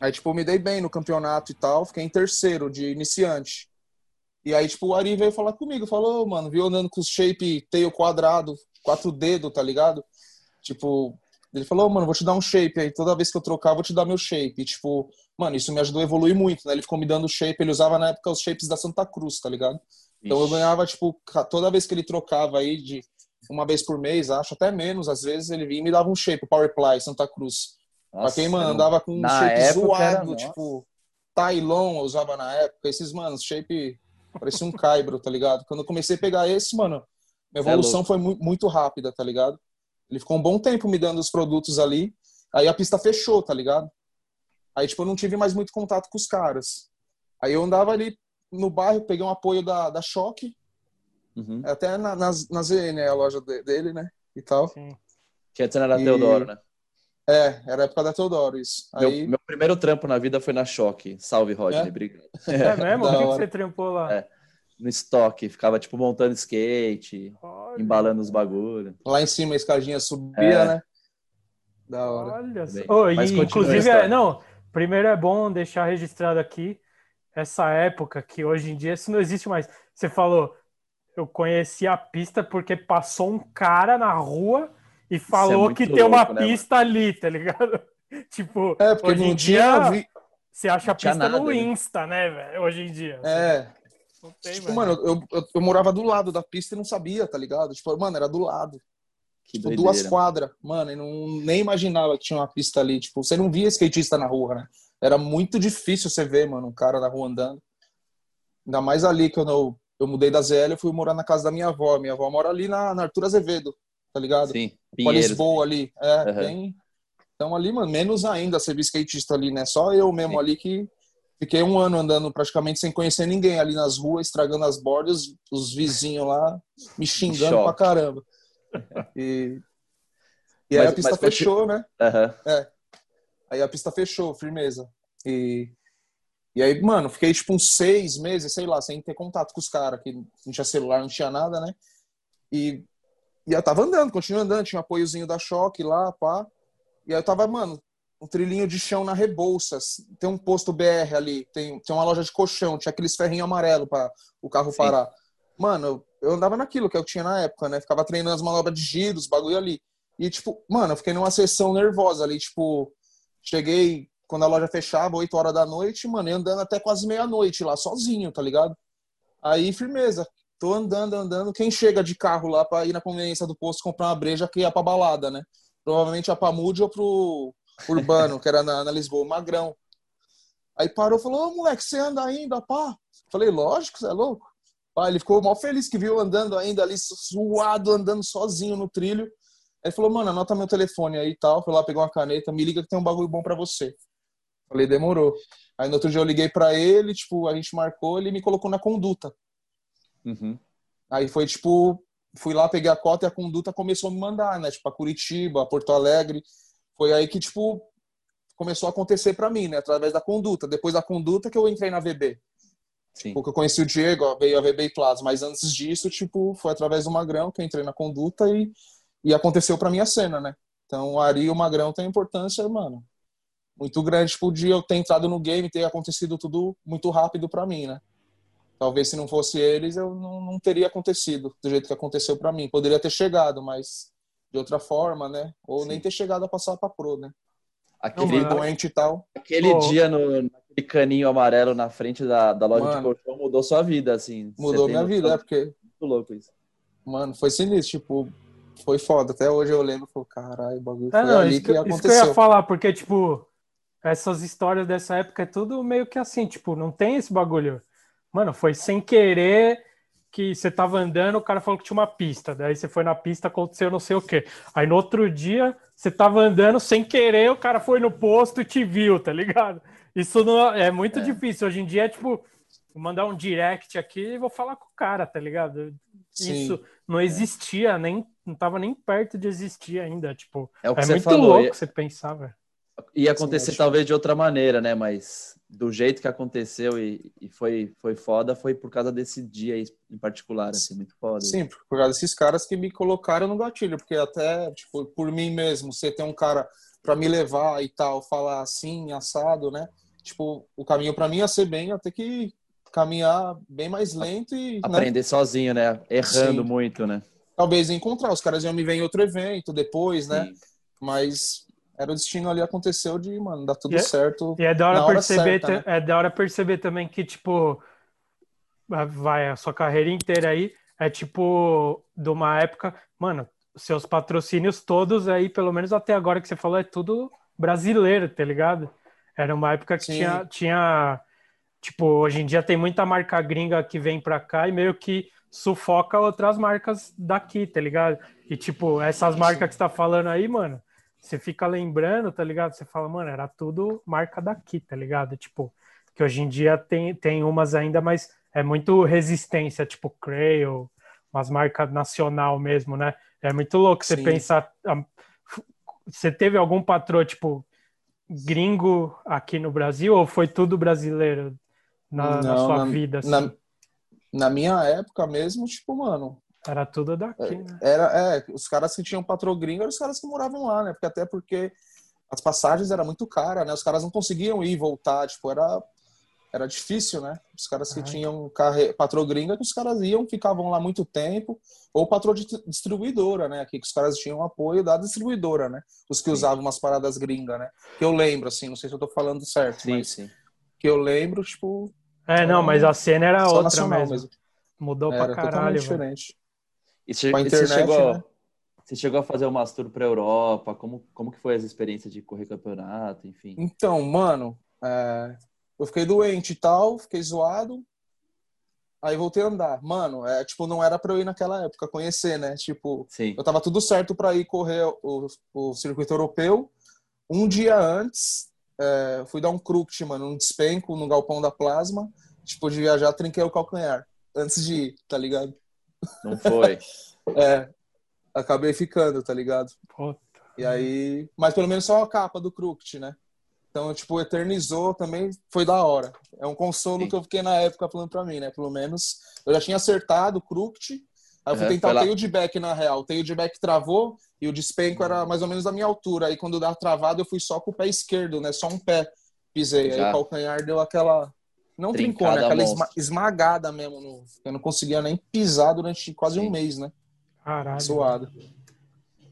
Aí, tipo, me dei bem no campeonato e tal. Fiquei em terceiro de iniciante. E aí, tipo, o Ari veio falar comigo. Falou, mano, viu andando com os shape tail quadrado, quatro dedos, tá ligado? Tipo, ele falou, mano, vou te dar um shape aí. Toda vez que eu trocar, vou te dar meu shape. E, tipo, mano, isso me ajudou a evoluir muito, né? Ele ficou me dando shape. Ele usava na época os shapes da Santa Cruz, tá ligado? Então eu ganhava, tipo, toda vez que ele trocava aí de uma vez por mês, acho, até menos, às vezes ele vinha e me dava um shape, Power Ply, Santa Cruz. Nossa, pra quem, mano, andava com um shape zoado, tipo, Tylon eu usava na época, esses, mano, shape parecia um caibro, tá ligado? Quando eu comecei a pegar esse, mano, minha é evolução é foi mu muito rápida, tá ligado? Ele ficou um bom tempo me dando os produtos ali. Aí a pista fechou, tá ligado? Aí, tipo, eu não tive mais muito contato com os caras. Aí eu andava ali no bairro, peguei um apoio da, da Choque. Uhum. Até na, nas, na ZN, a loja de, dele, né? E tal. Sim. Que antes era e... Teodoro, né? É, era a época da Teodoro, isso. Aí... Meu, meu, primeiro trampo na vida foi na Choque. Salve, Rodney, é? obrigado. *laughs* É mesmo? O que, que, você trampou lá? É no estoque, ficava tipo montando skate, Olha. embalando os bagulhos. Lá em cima a escadinha subia, é. né? Da hora. Olha só. Oh, e, inclusive, é, não, primeiro é bom deixar registrado aqui essa época que hoje em dia isso não existe mais. Você falou, eu conheci a pista porque passou um cara na rua e falou é que louco, tem uma né, pista mano? ali, tá ligado? *laughs* tipo, é, porque hoje em dia, vi... você acha a pista nada, no? Insta, né, velho? Hoje em dia. É. Tem, tipo, mano, eu, eu, eu, morava do lado da pista e não sabia, tá ligado? Tipo, mano, era do lado. Que tipo, duas quadras. Mano, e não, nem imaginava que tinha uma pista ali. Tipo, você não via skatista na rua, né? Era muito difícil você ver, mano, um cara na rua andando. Ainda mais ali, quando eu, eu mudei da ZL, eu fui morar na casa da minha avó. Minha avó mora ali na, na Arthur Azevedo, tá ligado? Sim, Lisboa ali. É, uhum. bem... Então ali, mano, menos ainda viu skatista ali, né? Só eu mesmo Sim. ali que Fiquei um ano andando praticamente sem conhecer ninguém ali nas ruas, estragando as bordas, os vizinhos lá me *laughs* xingando Choque. pra caramba. *laughs* E, e aí mas, a pista fechou, né? Uhum. É. Aí a pista fechou, firmeza. E, e aí, mano, fiquei tipo uns seis meses, sei lá, sem ter contato com os caras, que não tinha celular, não tinha nada, né? E, e eu tava andando, continuando andando, tinha um apoiozinho da choque lá, pá. E aí eu tava, mano, um trilhinho de chão na Rebouças. Tem um posto BR ali, tem, tem uma loja de colchão, tinha aqueles ferrinhos amarelo para o carro Sim. parar. Mano, eu, eu, andava naquilo que eu tinha na época, né? Ficava treinando as manobras de giros, bagulho ali. E, tipo, mano, eu fiquei numa sessão nervosa ali, tipo, cheguei quando a loja fechava, 8 horas da noite, mano, andando até quase meia-noite lá, sozinho, tá ligado? Aí, firmeza. Tô andando, andando. Quem chega de carro lá pra ir na conveniência do posto comprar uma breja que ia pra balada, né? Provavelmente a Pamude ou pro Urbano, que era na, na Lisboa, Magrão. Aí parou e falou, ô moleque, você anda ainda, pá? Falei, lógico, você é louco. Pá, ele ficou mal feliz que viu andando ainda ali, suado, andando sozinho no trilho. Aí falou, mano, anota meu telefone aí e tal. Foi lá, pegou uma caneta, me liga que tem um bagulho bom para você. Falei, demorou. Aí no outro dia eu liguei para ele, tipo, a gente marcou, ele me colocou na conduta. Uhum. Aí foi tipo, fui lá, peguei a cota e a conduta começou a me mandar, né? Tipo, a Curitiba, a Porto Alegre. Foi aí que, tipo, começou a acontecer para mim, né? Através da conduta. Depois da conduta que eu entrei na VB. Sim. Porque eu conheci o Diego, ó, veio a VB e Plaza. Mas antes disso, tipo, foi através do Magrão que eu entrei na conduta e, e aconteceu para mim a cena, né? Então, o Ari e o Magrão têm importância, mano, muito grande, tipo, de eu ter entrado no game, ter acontecido tudo muito rápido para mim, né? Talvez se não fosse eles, eu não, não teria acontecido do jeito que aconteceu para mim. Poderia ter chegado, mas de outra forma, né? Ou Sim. nem ter chegado a passar para pro, né? Aquele não, doente e tal. Aquele oh. dia no naquele caninho amarelo na frente da, da loja Mano, de colchão mudou sua vida, assim. Mudou minha vida, é porque. Muito louco isso. Mano, foi sinistro, tipo, foi foda. Até hoje eu lembro, falei, caralho, o bagulho é, foi não, ali que, que aconteceu. Isso que eu ia falar, porque, tipo, essas histórias dessa época é tudo meio que assim, tipo, não tem esse bagulho. Mano, foi sem querer que você tava andando, o cara falou que tinha uma pista. Daí você foi na pista, aconteceu não sei o quê. Aí no outro dia, você tava andando sem querer, o cara foi no posto e te viu, tá ligado? Isso não, é muito é. difícil. Hoje em dia é tipo, vou mandar um direct aqui e vou falar com o cara, tá ligado? Sim. Isso não existia, nem não tava nem perto de existir ainda. Tipo, é, o que é muito falou. louco você pensava. Ia acontecer Sim, talvez de outra maneira, né? Mas do jeito que aconteceu e, e, foi, foi foda, foi por causa desse dia em particular, assim, muito foda. Sim, por causa desses caras que me colocaram no gatilho, porque até, tipo, por mim mesmo, você tem um cara para me levar e tal, falar assim, assado, né? Tipo, o caminho para mim ia ser bem, ia ter que caminhar bem mais lento e. Né? Aprender né? sozinho, né? Errando Sim. muito, né? Talvez encontrar. Os caras iam me ver em outro evento depois, né? Sim. Mas era o destino ali aconteceu de, mano, dar tudo e é, certo. E é da hora, perceber, certa, né? é da hora perceber também que, tipo, vai a sua carreira inteira aí, é tipo, de uma época, mano, seus patrocínios todos aí, pelo menos até agora que você falou, é tudo brasileiro, tá ligado? Era uma época que tinha, tinha, tipo, hoje em dia tem muita marca gringa que vem pra cá e meio que sufoca outras marcas daqui, tá ligado? E, tipo, essas marcas que você tá falando aí, mano, você fica lembrando, tá ligado? Você fala, mano, era tudo marca daqui, tá ligado? Tipo, que hoje em dia tem, tem umas ainda, mas é muito resistência, tipo Crail, umas marcas nacional mesmo, né? É muito louco você Sim. pensar. Você teve algum patrão, tipo, gringo aqui no Brasil ou foi tudo brasileiro na, Não, na sua na, vida? Assim? Na, na minha época mesmo, tipo, mano, era tudo daqui, é, né? Era, é, os caras que tinham patrão gringo eram os caras que moravam lá, né? Porque até porque as passagens eram muito caras, né? Os caras não conseguiam ir e voltar, tipo, era, era difícil, né? Os caras que Ai. tinham carre... patrão gringa, que os caras iam, ficavam lá muito tempo, ou patrão de distribuidora, né? Aqui que os caras tinham apoio da distribuidora, né? Os que sim. usavam umas paradas gringas, né? Que eu lembro, assim, não sei se eu tô falando certo, sim, mas sim. que eu lembro, tipo... É, não, mas a cena era outra mesmo. mesmo. Mudou era pra caralho, diferente. E você, internet, você, chegou, né? você chegou a fazer umas tour para Europa? Como, como que foi as experiências de correr campeonato, enfim? Então, mano, é, eu fiquei doente e tal, fiquei zoado. Aí voltei a andar. Mano, é, tipo, não era pra eu ir naquela época, conhecer, né? Tipo, Sim. eu tava tudo certo para ir correr o, o circuito europeu. Um dia antes, é, fui dar um cruct, mano, um despenco no galpão da plasma. Tipo, de viajar, trinquei o calcanhar. Antes de ir, tá ligado? Não foi. *laughs* é, acabei ficando, tá ligado? Puta. E aí, mas pelo menos só a capa do Cruct, né? Então, tipo, eternizou também, foi da hora. É um consolo Sim. que eu fiquei na época falando pra mim, né? Pelo menos eu já tinha acertado o Cruct, aí eu fui uhum, tentar o tail de back na real. O tail de back travou e o despenco era mais ou menos da minha altura. Aí quando dava travado, eu fui só com o pé esquerdo, né? Só um pé pisei. Já. Aí o calcanhar deu aquela não trincou, né? Aquela esma esmagada mesmo. No... Eu não conseguia nem pisar durante quase Sim. um mês, né? Caralho. Suado.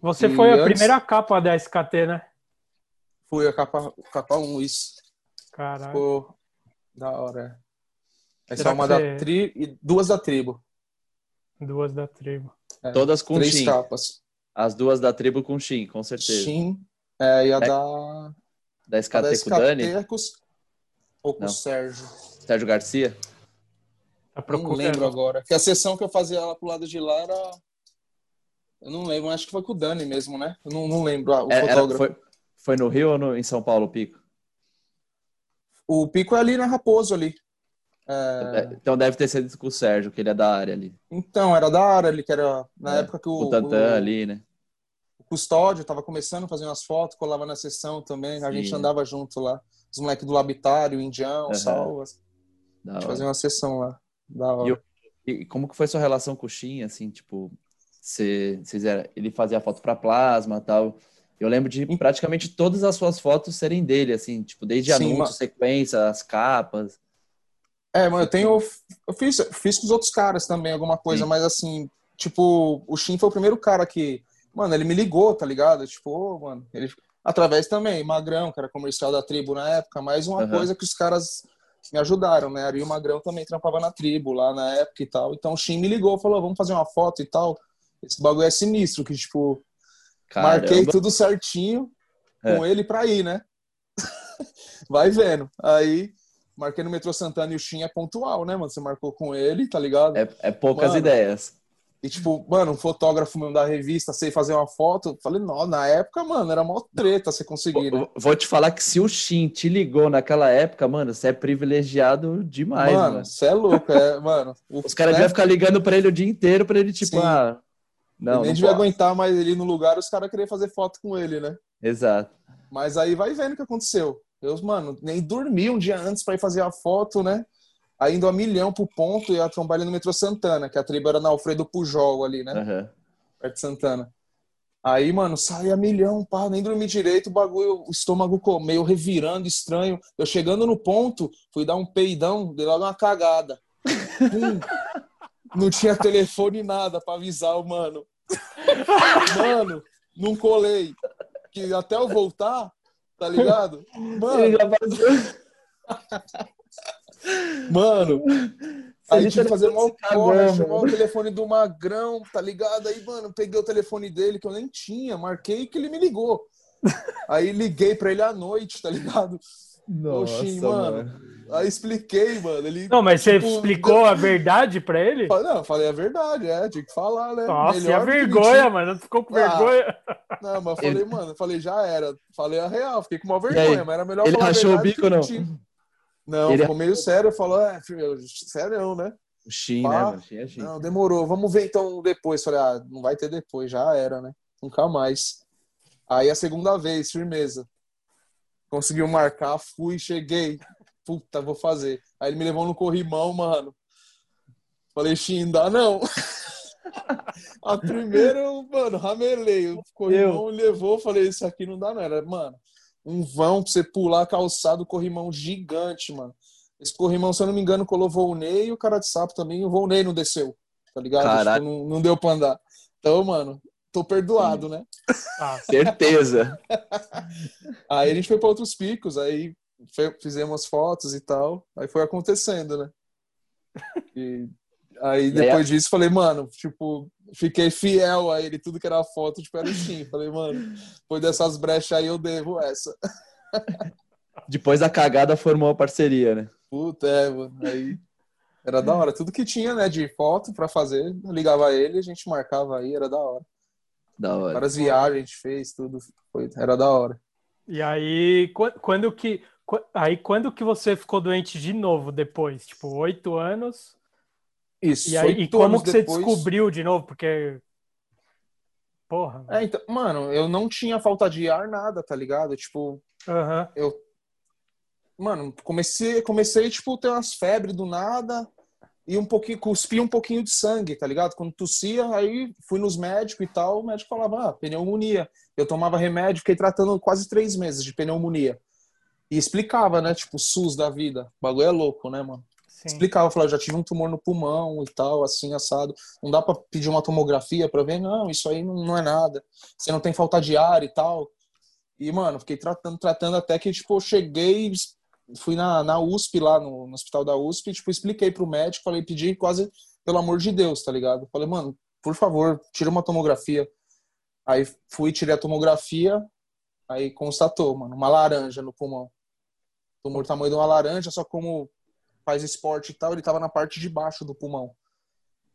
Você e foi a primeira capa da SKT, né? Fui a capa, capa 1, isso. Caralho. Ficou da hora. é. Essa Será é uma da você- tri e duas da tribo. Duas da tribo. É, Todas com Três Shin. capas. As duas da tribo com Shin, com certeza. Shin é, e a É. da, Da a da SKT com o Dani, SKT com, os- ou com Não. o Sérgio. Sérgio Garcia. Tá Não lembro agora. Que a sessão que eu fazia lá pro lado de lá era. Eu não lembro, acho que foi com o Dani mesmo, né? Eu não, não lembro ah, o É, era- fotógrafo. foi, foi no Rio ou no- em São Paulo, o Pico? O Pico é ali na Raposo ali. É, Então deve ter sido com o Sérgio, que ele é da área ali. Então, era da área ali, que era na É, época que o, O Tantan o- ali, né? o custódio tava começando a fazer umas fotos, colava na sessão também, a Sim. gente andava junto lá. Os moleques do Labitário, o Indião, Aham. Salva, Da hora. fazia uma sessão lá. Da hora. E E como que foi sua relação com o Shin, assim, tipo, vocês era, ele fazia foto para plasma e tal. Eu lembro de praticamente todas as suas fotos serem dele, assim, tipo, desde Sim, anúncio, ma- sequência, as capas. É, mas eu tenho. Eu fiz, fiz com os outros caras também alguma coisa, Sim. mas assim, tipo, o Shin foi o primeiro cara que. Mano, ele me ligou, tá ligado? Tipo, ô, mano, ele. Através também, Magrão, que era comercial da tribo na época, mais uma Aham. coisa que os caras me ajudaram, né? Ari e o Magrão também trampava na tribo lá na época e tal. Então o Shin me ligou, falou, vamos fazer uma foto e tal. Esse bagulho é sinistro, que, tipo, marquei Caramba. tudo certinho É. com ele pra ir, né? *laughs* Vai vendo. Aí, marquei no metrô Santana e o Shin é pontual, né, mano? Você marcou com ele, tá ligado? É, é poucas Mano, ideias. E, tipo, mano, um fotógrafo mesmo da revista, sei fazer uma foto. Falei, não, na época, mano, era mó treta você conseguir, né? Vou- te falar que se o Shin te ligou naquela época, mano, você é privilegiado demais, mano, você é louco, é, mano. O- Os caras né? deviam ficar ligando pra ele o dia inteiro pra ele, tipo, Sim. ah. Ele Não, nem não devia pode. aguentar mais ele no lugar, os caras queriam fazer foto com ele, né? Exato. Mas aí vai vendo o que aconteceu. Eu, mano, nem dormi um dia antes pra ir fazer a foto, né? Aí indo a milhão pro ponto e a trombar no metrô Santana, que a tribo era na Alfredo Pujol ali, né? Aham. Perto de Santana. Aí, mano, saí a milhão, pá, nem dormi direito, o bagulho, o estômago meio revirando, estranho. Eu chegando no ponto, fui dar um peidão, dei logo uma cagada. Pum. Não tinha telefone nada pra avisar o mano. Mano, não colei. Que até eu voltar, tá ligado? Mano, Ele já fazia- mano. Aí tive que fazer mal corre, mano. chamar o telefone do Magrão, tá ligado? Aí, mano, peguei o telefone dele, que eu nem tinha, marquei que ele me ligou. Aí liguei pra ele à noite, tá ligado? Oxi, mano. Aí expliquei, mano. Ele, Não, mas você tipo, explicou a verdade pra ele? Não, eu falei a verdade, é, tinha que falar, né? Nossa, e a Melhor do que vergonha, mano. Ficou com Ah, vergonha? Não, mas eu falei, mano, eu falei, já era. Falei a real, fiquei com uma vergonha, mas era melhor ele falar a rachou o bico não? mentir. Não, Ele- ficou meio sério, falou, é, filho, sério, né? O Shin, né, mano? Shin é Shin. Não, demorou. Vamos ver então depois. Falei, ah, não vai ter depois, já era, né? Nunca mais. Aí a segunda vez, firmeza. Conseguiu marcar, fui, cheguei. Puta, vou fazer. Aí ele me levou no corrimão, mano. Falei, Xim, dá não. *laughs* a primeira, eu, mano, ramelei. O corrimão levou, falei, isso aqui não dá não. Era, mano, um vão pra você pular calçado, corrimão gigante, mano. Esse corrimão, se eu não me engano, colou Volney e o cara de sapo também. O Volney não desceu, tá ligado? Tipo, não, não deu pra andar. Então, mano, tô perdoado, né? Ah, *laughs* *laughs* Certeza. *laughs* Aí a gente foi pra outros picos, aí fizemos fotos e tal. Aí foi acontecendo, né? E aí aí, depois disso falei, mano, tipo, fiquei fiel a ele, tudo que era foto, tipo, era o Shin. Falei, mano, depois dessas brechas aí eu devo essa. *laughs* Depois da cagada formou a parceria, né? Puta, é, mano. Aí era da hora. Tudo que tinha, né, de foto pra fazer, eu ligava ele, a gente marcava aí, era da hora. Da hora. Várias viagens a gente fez, tudo. Foi, era da hora. E aí, qu- quando que. qu- Aí, quando que você ficou doente de novo depois? Tipo, oito anos? Isso. E aí, e como que você depois- descobriu de novo? Porque. Porra. É, então, mano, eu não tinha falta de ar, nada, tá ligado? Tipo, Aham. eu. Mano, comecei, comecei, tipo, ter umas febres do nada e um pouquinho, cuspi um pouquinho de sangue, tá ligado? Quando tossia, aí fui nos médicos e tal, o médico falava, ah, pneumonia. Eu tomava remédio, fiquei tratando quase três meses de pneumonia. E explicava, né? Tipo, SUS da vida. O bagulho é louco, né, mano? Sim. explicava, falava, já tive um tumor no pulmão e tal, assim, assado. Não dá pra pedir uma tomografia pra ver? Não, isso aí não, não é nada. Você não tem falta de ar e tal. E, mano, fiquei tratando, tratando até que, tipo, eu cheguei, fui na, na USP lá, no, no hospital da USP, tipo, expliquei pro médico, falei, pedi quase, pelo amor de Deus, tá ligado? Falei, mano, por favor, tira uma tomografia. Aí fui, tirei a tomografia, aí constatou, mano, uma laranja no pulmão. Tumor tamanho de uma laranja, só como faz esporte e tal, ele tava na parte de baixo do pulmão.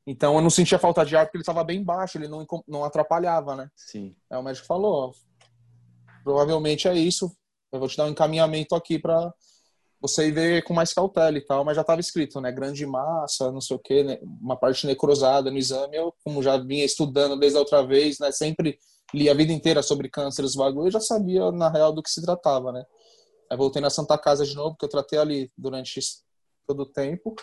Então eu não sentia falta de ar porque ele tava bem baixo, ele não, não atrapalhava, né? Sim. Aí o médico falou, ó, provavelmente é isso. Eu vou te dar um encaminhamento aqui para você ir ver com mais cautela e tal, mas já estava escrito, né? Grande massa, não sei o quê, né? uma parte necrosada no exame. Eu, como já vinha estudando desde a outra vez, né? Sempre li a vida inteira sobre câncer, os bagulho, eu já sabia na real do que se tratava, né? Aí voltei na Santa Casa de novo, que eu tratei ali durante todo o tempo.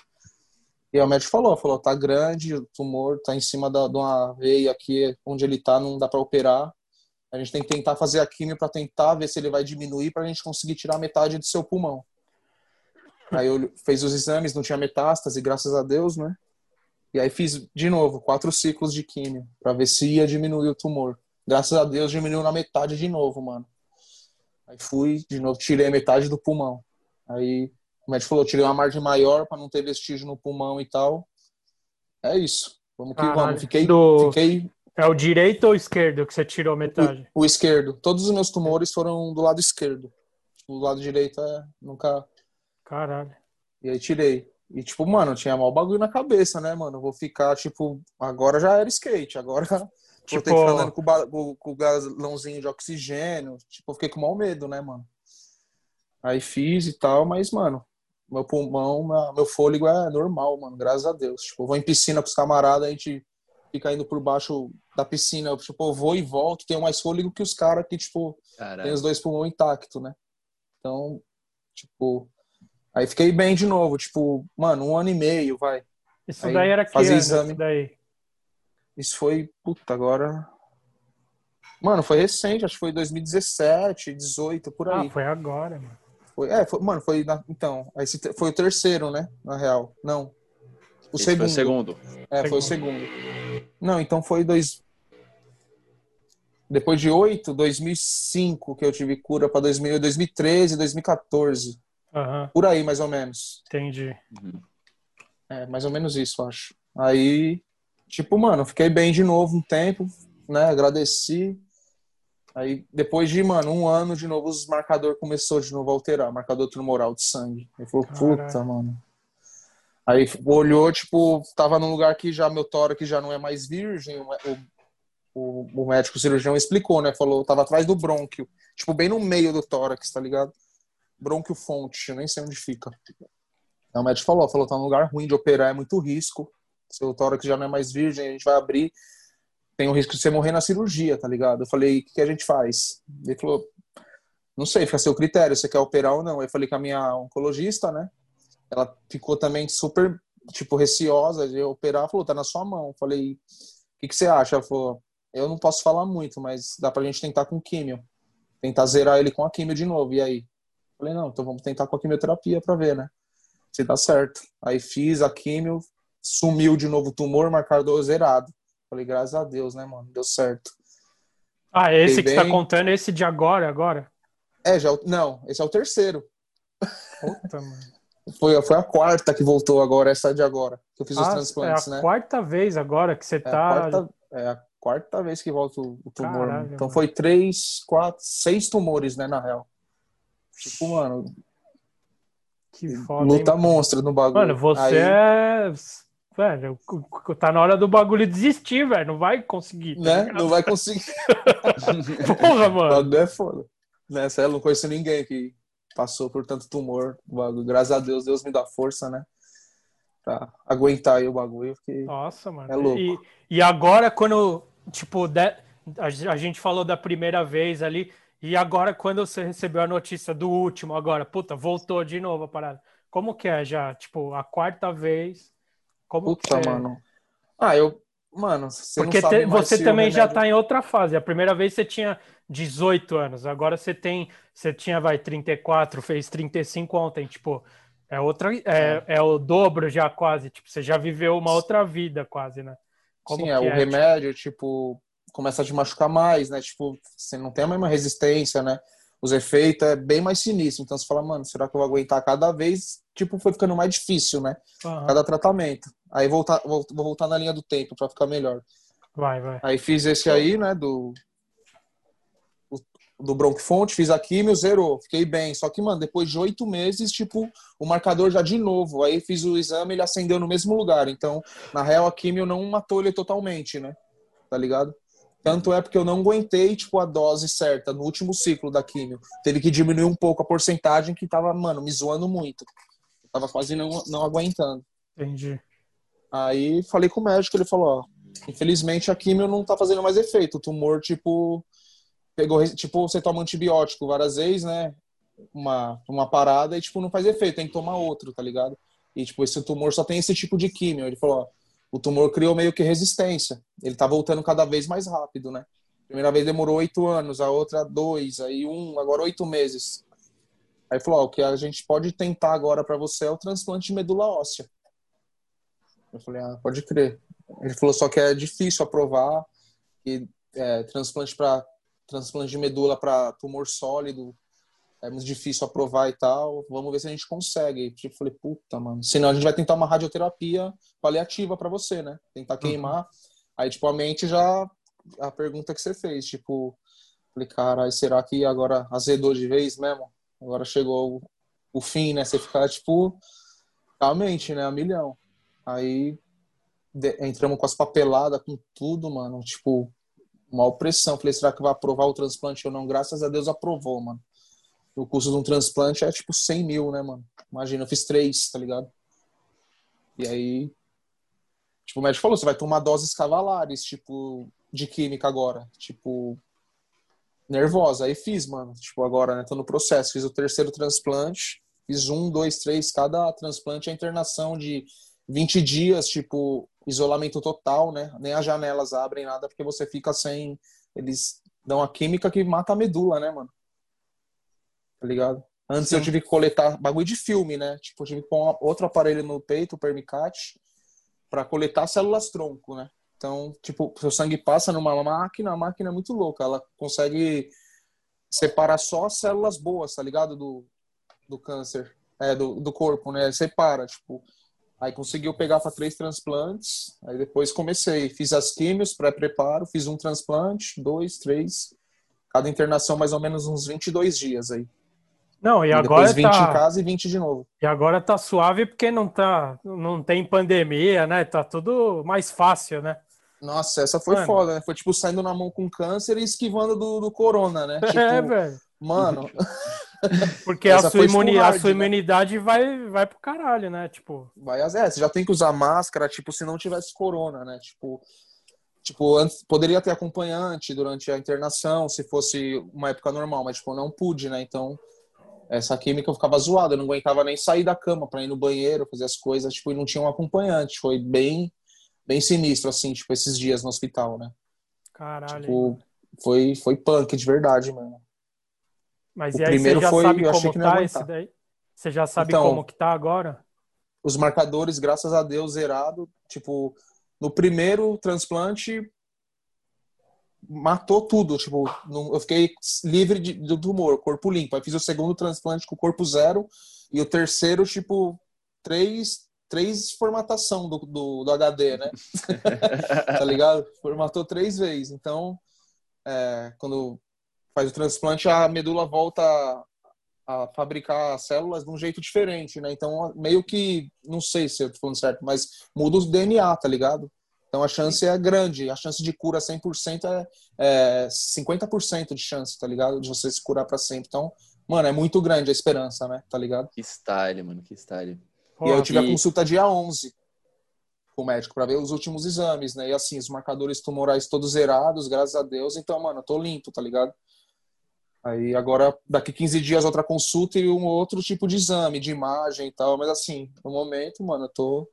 E o médico falou, falou, tá grande, o tumor tá em cima da, de uma veia aqui, onde ele tá, não dá para operar. A gente tem que tentar fazer a quimio para tentar ver se ele vai diminuir para a gente conseguir tirar metade do seu pulmão. Aí eu fez os exames, não tinha metástase, graças a Deus, né? E aí fiz de novo quatro ciclos de químio para ver se ia diminuir o tumor. Graças a Deus diminuiu na metade de novo, mano. Aí fui, de novo tirei metade do pulmão. Aí o médico falou, tirei uma margem maior para não ter vestígio no pulmão e tal. É isso. Vamos que Caralho. vamos. Fiquei, do... fiquei é o direito ou esquerdo que você tirou metade? O, o, esquerdo. Todos os meus tumores foram do lado esquerdo. Do lado direito é nunca. Caralho. E aí tirei. E tipo, mano, tinha mal bagulho na cabeça, né, mano? Vou ficar, tipo, agora já era skate, agora tipo... *laughs* vou ter que ficar andando com, com, com o galãozinho de oxigênio. Tipo, eu fiquei com mal medo, né, mano? Aí fiz e tal, mas, mano, meu pulmão, meu fôlego é normal, mano, graças a Deus. Tipo, eu vou em piscina com os camaradas, a gente fica indo por baixo da piscina. Eu, tipo, eu vou e volto, tenho mais fôlego que os caras que, tipo, Caralho. tem os dois pulmões intactos, né? Então, tipo. Aí fiquei bem de novo, tipo, mano, um ano e meio, vai. Isso aí, daí era que ano, exame. Isso daí? Isso foi, puta, agora. Mano, foi recente, acho que foi 2017, 18, por aí. Ah, foi agora, mano. Foi, é, foi, mano, foi. Na, então, esse foi o terceiro, né? Na real. Não. O Esse segundo. Foi o segundo. É, segundo. foi o segundo. Não, então foi dois. Depois de oito, 2005 que eu tive cura para 2013, 2014. Uhum. Por aí, mais ou menos. Entendi. Uhum. É, mais ou menos isso, acho. Aí, tipo, mano, fiquei bem de novo um tempo, né? Agradeci. Aí, depois de, mano, um ano de novo, os marcador começou de novo a alterar, marcador tumoral de sangue. Ele falou, puta, mano. Aí olhou, tipo, tava num lugar que já meu tórax já não é mais virgem. O, o, o médico o cirurgião explicou, né? Falou, tava atrás do brônquio. Tipo, bem no meio do tórax, tá ligado? Brônquio fonte, eu nem sei onde fica. Aí o médico falou, falou, tá num lugar ruim de operar, é muito risco. Seu tórax já não é mais virgem, a gente vai abrir. Tem o risco de você morrer na cirurgia, tá ligado? Eu falei, o que, que a gente faz? Ele falou, não sei, fica a seu critério, você quer operar ou não. Eu falei com a minha oncologista, né? ela ficou também super, tipo, receosa de operar. Falou, tá na sua mão. Falei, o que, que você acha? Ela falou, eu não posso falar muito, mas dá pra gente tentar com químio. Tentar zerar ele com a químio de novo. E aí? Falei, não, então vamos tentar com a quimioterapia pra ver, né? Se dá certo. Aí fiz a químio, sumiu de novo o tumor, marcador zerado. Falei, graças a Deus, né, mano? Deu certo. Ah, esse Fiquei que bem... você tá contando, esse de agora, agora? É, já, é não, esse é o terceiro. Puta, mano. *laughs* Foi, foi a quarta que voltou agora, essa de agora, que eu fiz ah, os transplantes, né? É a né? quarta vez agora que você tá. É a, quarta, é a quarta vez que volta o, tumor. Caralho, então mano. foi três, quatro, seis tumores, né, na real. Tipo, mano. Que foda. Luta hein, monstra no bagulho. Mano, você Aí... é. Velho, tá na hora do bagulho desistir, velho. Não vai conseguir. Tá né? Não vai conseguir. *laughs* *laughs* Porra, mano. É foda. Nessa, eu não conheço ninguém que passou por tanto tumor. Graças a Deus, Deus me dá força, né? Pra aguentar aí o bagulho. Porque Nossa, mano. É louco. E, e agora, quando, tipo, de, a, a gente falou da primeira vez ali, e agora, quando você recebeu a notícia do último, agora, puta, voltou de novo a parada. Como que é já? Tipo, a quarta vez. Como puta, que é? mano. Ah, eu. Mano, você Porque te, você também já tá em outra fase. A primeira vez você tinha 18 anos. Agora você tem, você tinha, vai, 34, fez 35 ontem, tipo, é outra, é, é, o dobro já quase, tipo, você já viveu uma outra vida quase, né? Como Sim, é, o é, remédio, tipo, começa a te machucar mais, né? Tipo, você não tem a mesma resistência, né? Os efeitos é bem mais sinistro. Então você fala, mano, será que eu vou aguentar cada vez? Tipo, foi ficando mais difícil, né? Uhum. Cada tratamento. Aí voltar, vou, vou voltar na linha do tempo para ficar melhor. Vai, vai. Aí fiz esse aí, né, do do bronquifonte, fiz a químio, zerou, fiquei bem. Só que, mano, depois de oito meses, tipo, o marcador já de novo. Aí fiz o exame, ele acendeu no mesmo lugar. Então, na real, a químio não matou ele totalmente, né? Tá ligado? Tanto é porque eu não aguentei, tipo, a dose certa no último ciclo da químio. Teve que diminuir um pouco a porcentagem que tava, mano, me zoando muito. Eu tava quase não, não aguentando. Entendi. Aí falei com o médico, ele falou, ó, infelizmente a químio não tá fazendo mais efeito. O tumor, tipo, pegou, tipo, você toma antibiótico várias vezes, né? Uma, uma parada e, tipo, não faz efeito, tem que tomar outro, tá ligado? E, tipo, esse tumor só tem esse tipo de químio. Ele falou, ó, o tumor criou meio que resistência. Ele tá voltando cada vez mais rápido, né? Primeira vez demorou oito anos, a outra dois, aí um, agora oito meses. Aí falou, ó, o que a gente pode tentar agora para você é o transplante de medula óssea. Eu falei, ah, pode crer. Ele falou só que é difícil aprovar e é, transplante para transplante de medula para tumor sólido é muito difícil aprovar e tal. Vamos ver se a gente consegue. Tipo, falei, puta, mano. Senão a gente vai tentar uma radioterapia paliativa para você, né? Tentar uhum. queimar. Uhum. Aí, tipo, a mente já. A pergunta que você fez, tipo, falei, cara, será que agora azedou de vez mesmo? Agora chegou o, o fim, né? Você ficar, tipo, realmente, né? A milhão. Aí de, entramos com as papeladas, com tudo, mano. Tipo, uma opressão. Falei, será que vai aprovar o transplante ou não? Graças a Deus aprovou, mano. O custo de um transplante é tipo 100 mil, né, mano? Imagina, eu fiz três, tá ligado? E aí, tipo, o médico falou, você vai tomar doses cavalares, tipo, de química agora. Tipo, nervosa. Aí fiz, mano. Tipo, agora, né, tô no processo. Fiz o terceiro transplante. Fiz um, dois, três. Cada transplante é internação de 20 dias, tipo, isolamento total, né? Nem as janelas abrem nada porque você fica sem. Eles dão a química que mata a medula, né, mano? Tá ligado? Antes Sim. eu tive que coletar bagulho de filme, né? Tipo, eu tive que pôr outro aparelho no peito, o permicate, para coletar células tronco, né? Então, tipo, seu sangue passa numa máquina, a máquina é muito louca, ela consegue separar só células boas, tá ligado? Do, do câncer, é, do, do corpo, né? Separa, tipo, Aí conseguiu pegar para três transplantes. Aí depois comecei, fiz as químios, pré-preparo, fiz um transplante, dois, três. Cada internação mais ou menos uns 22 dias aí. Não, e, e agora depois 20 tá... em casa e 20 de novo. E agora tá suave porque não tá, não tem pandemia, né? Tá tudo mais fácil, né? Nossa, essa foi mano. foda, né? Foi tipo saindo na mão com câncer e esquivando do, do corona, né? *laughs* Tipo, é, velho. Mano. *laughs* Porque a sua, imuni hard, a sua né? imunidade vai, vai pro caralho, né? Tipo. Vai, é, você já tem que usar máscara, tipo, se não tivesse corona, né? Tipo, tipo antes, poderia ter acompanhante durante a internação, se fosse uma época normal, mas, tipo, não pude, né? Então, essa química eu ficava zoada, eu não aguentava nem sair da cama para ir no banheiro, fazer as coisas, tipo, e não tinha um acompanhante. Foi bem, bem sinistro, assim, tipo, esses dias no hospital, né? Caralho. Tipo, foi, foi punk de verdade, mano. Mas o e aí primeiro você já foi, sabe como tá esse daí? Você já sabe então, como que tá agora? Os marcadores, graças a Deus, zerado. Tipo, no primeiro transplante matou tudo, tipo, eu fiquei livre de, do tumor, corpo limpo. Aí fiz o segundo transplante com corpo zero e o terceiro, tipo, três, três formatação do, do, do HD, né? *laughs* tá ligado? Formatou três vezes. Então, é, quando faz o transplante, a medula volta a fabricar células de um jeito diferente, né? Então, meio que, não sei se eu tô falando certo, mas muda o DNA, tá ligado? Então, a chance é grande. A chance de cura 100% é, é 50% de chance, tá ligado? De você se curar para sempre. Então, mano, é muito grande a esperança, né? Tá ligado? Que style, mano, que style. E aí eu tive e... a consulta dia 11 com o médico para ver os últimos exames, né? E assim, os marcadores tumorais todos zerados, graças a Deus. Então, mano, eu tô limpo, tá ligado? Aí agora, daqui 15 dias, outra consulta e um outro tipo de exame, de imagem e tal. Mas assim, no momento, mano, eu tô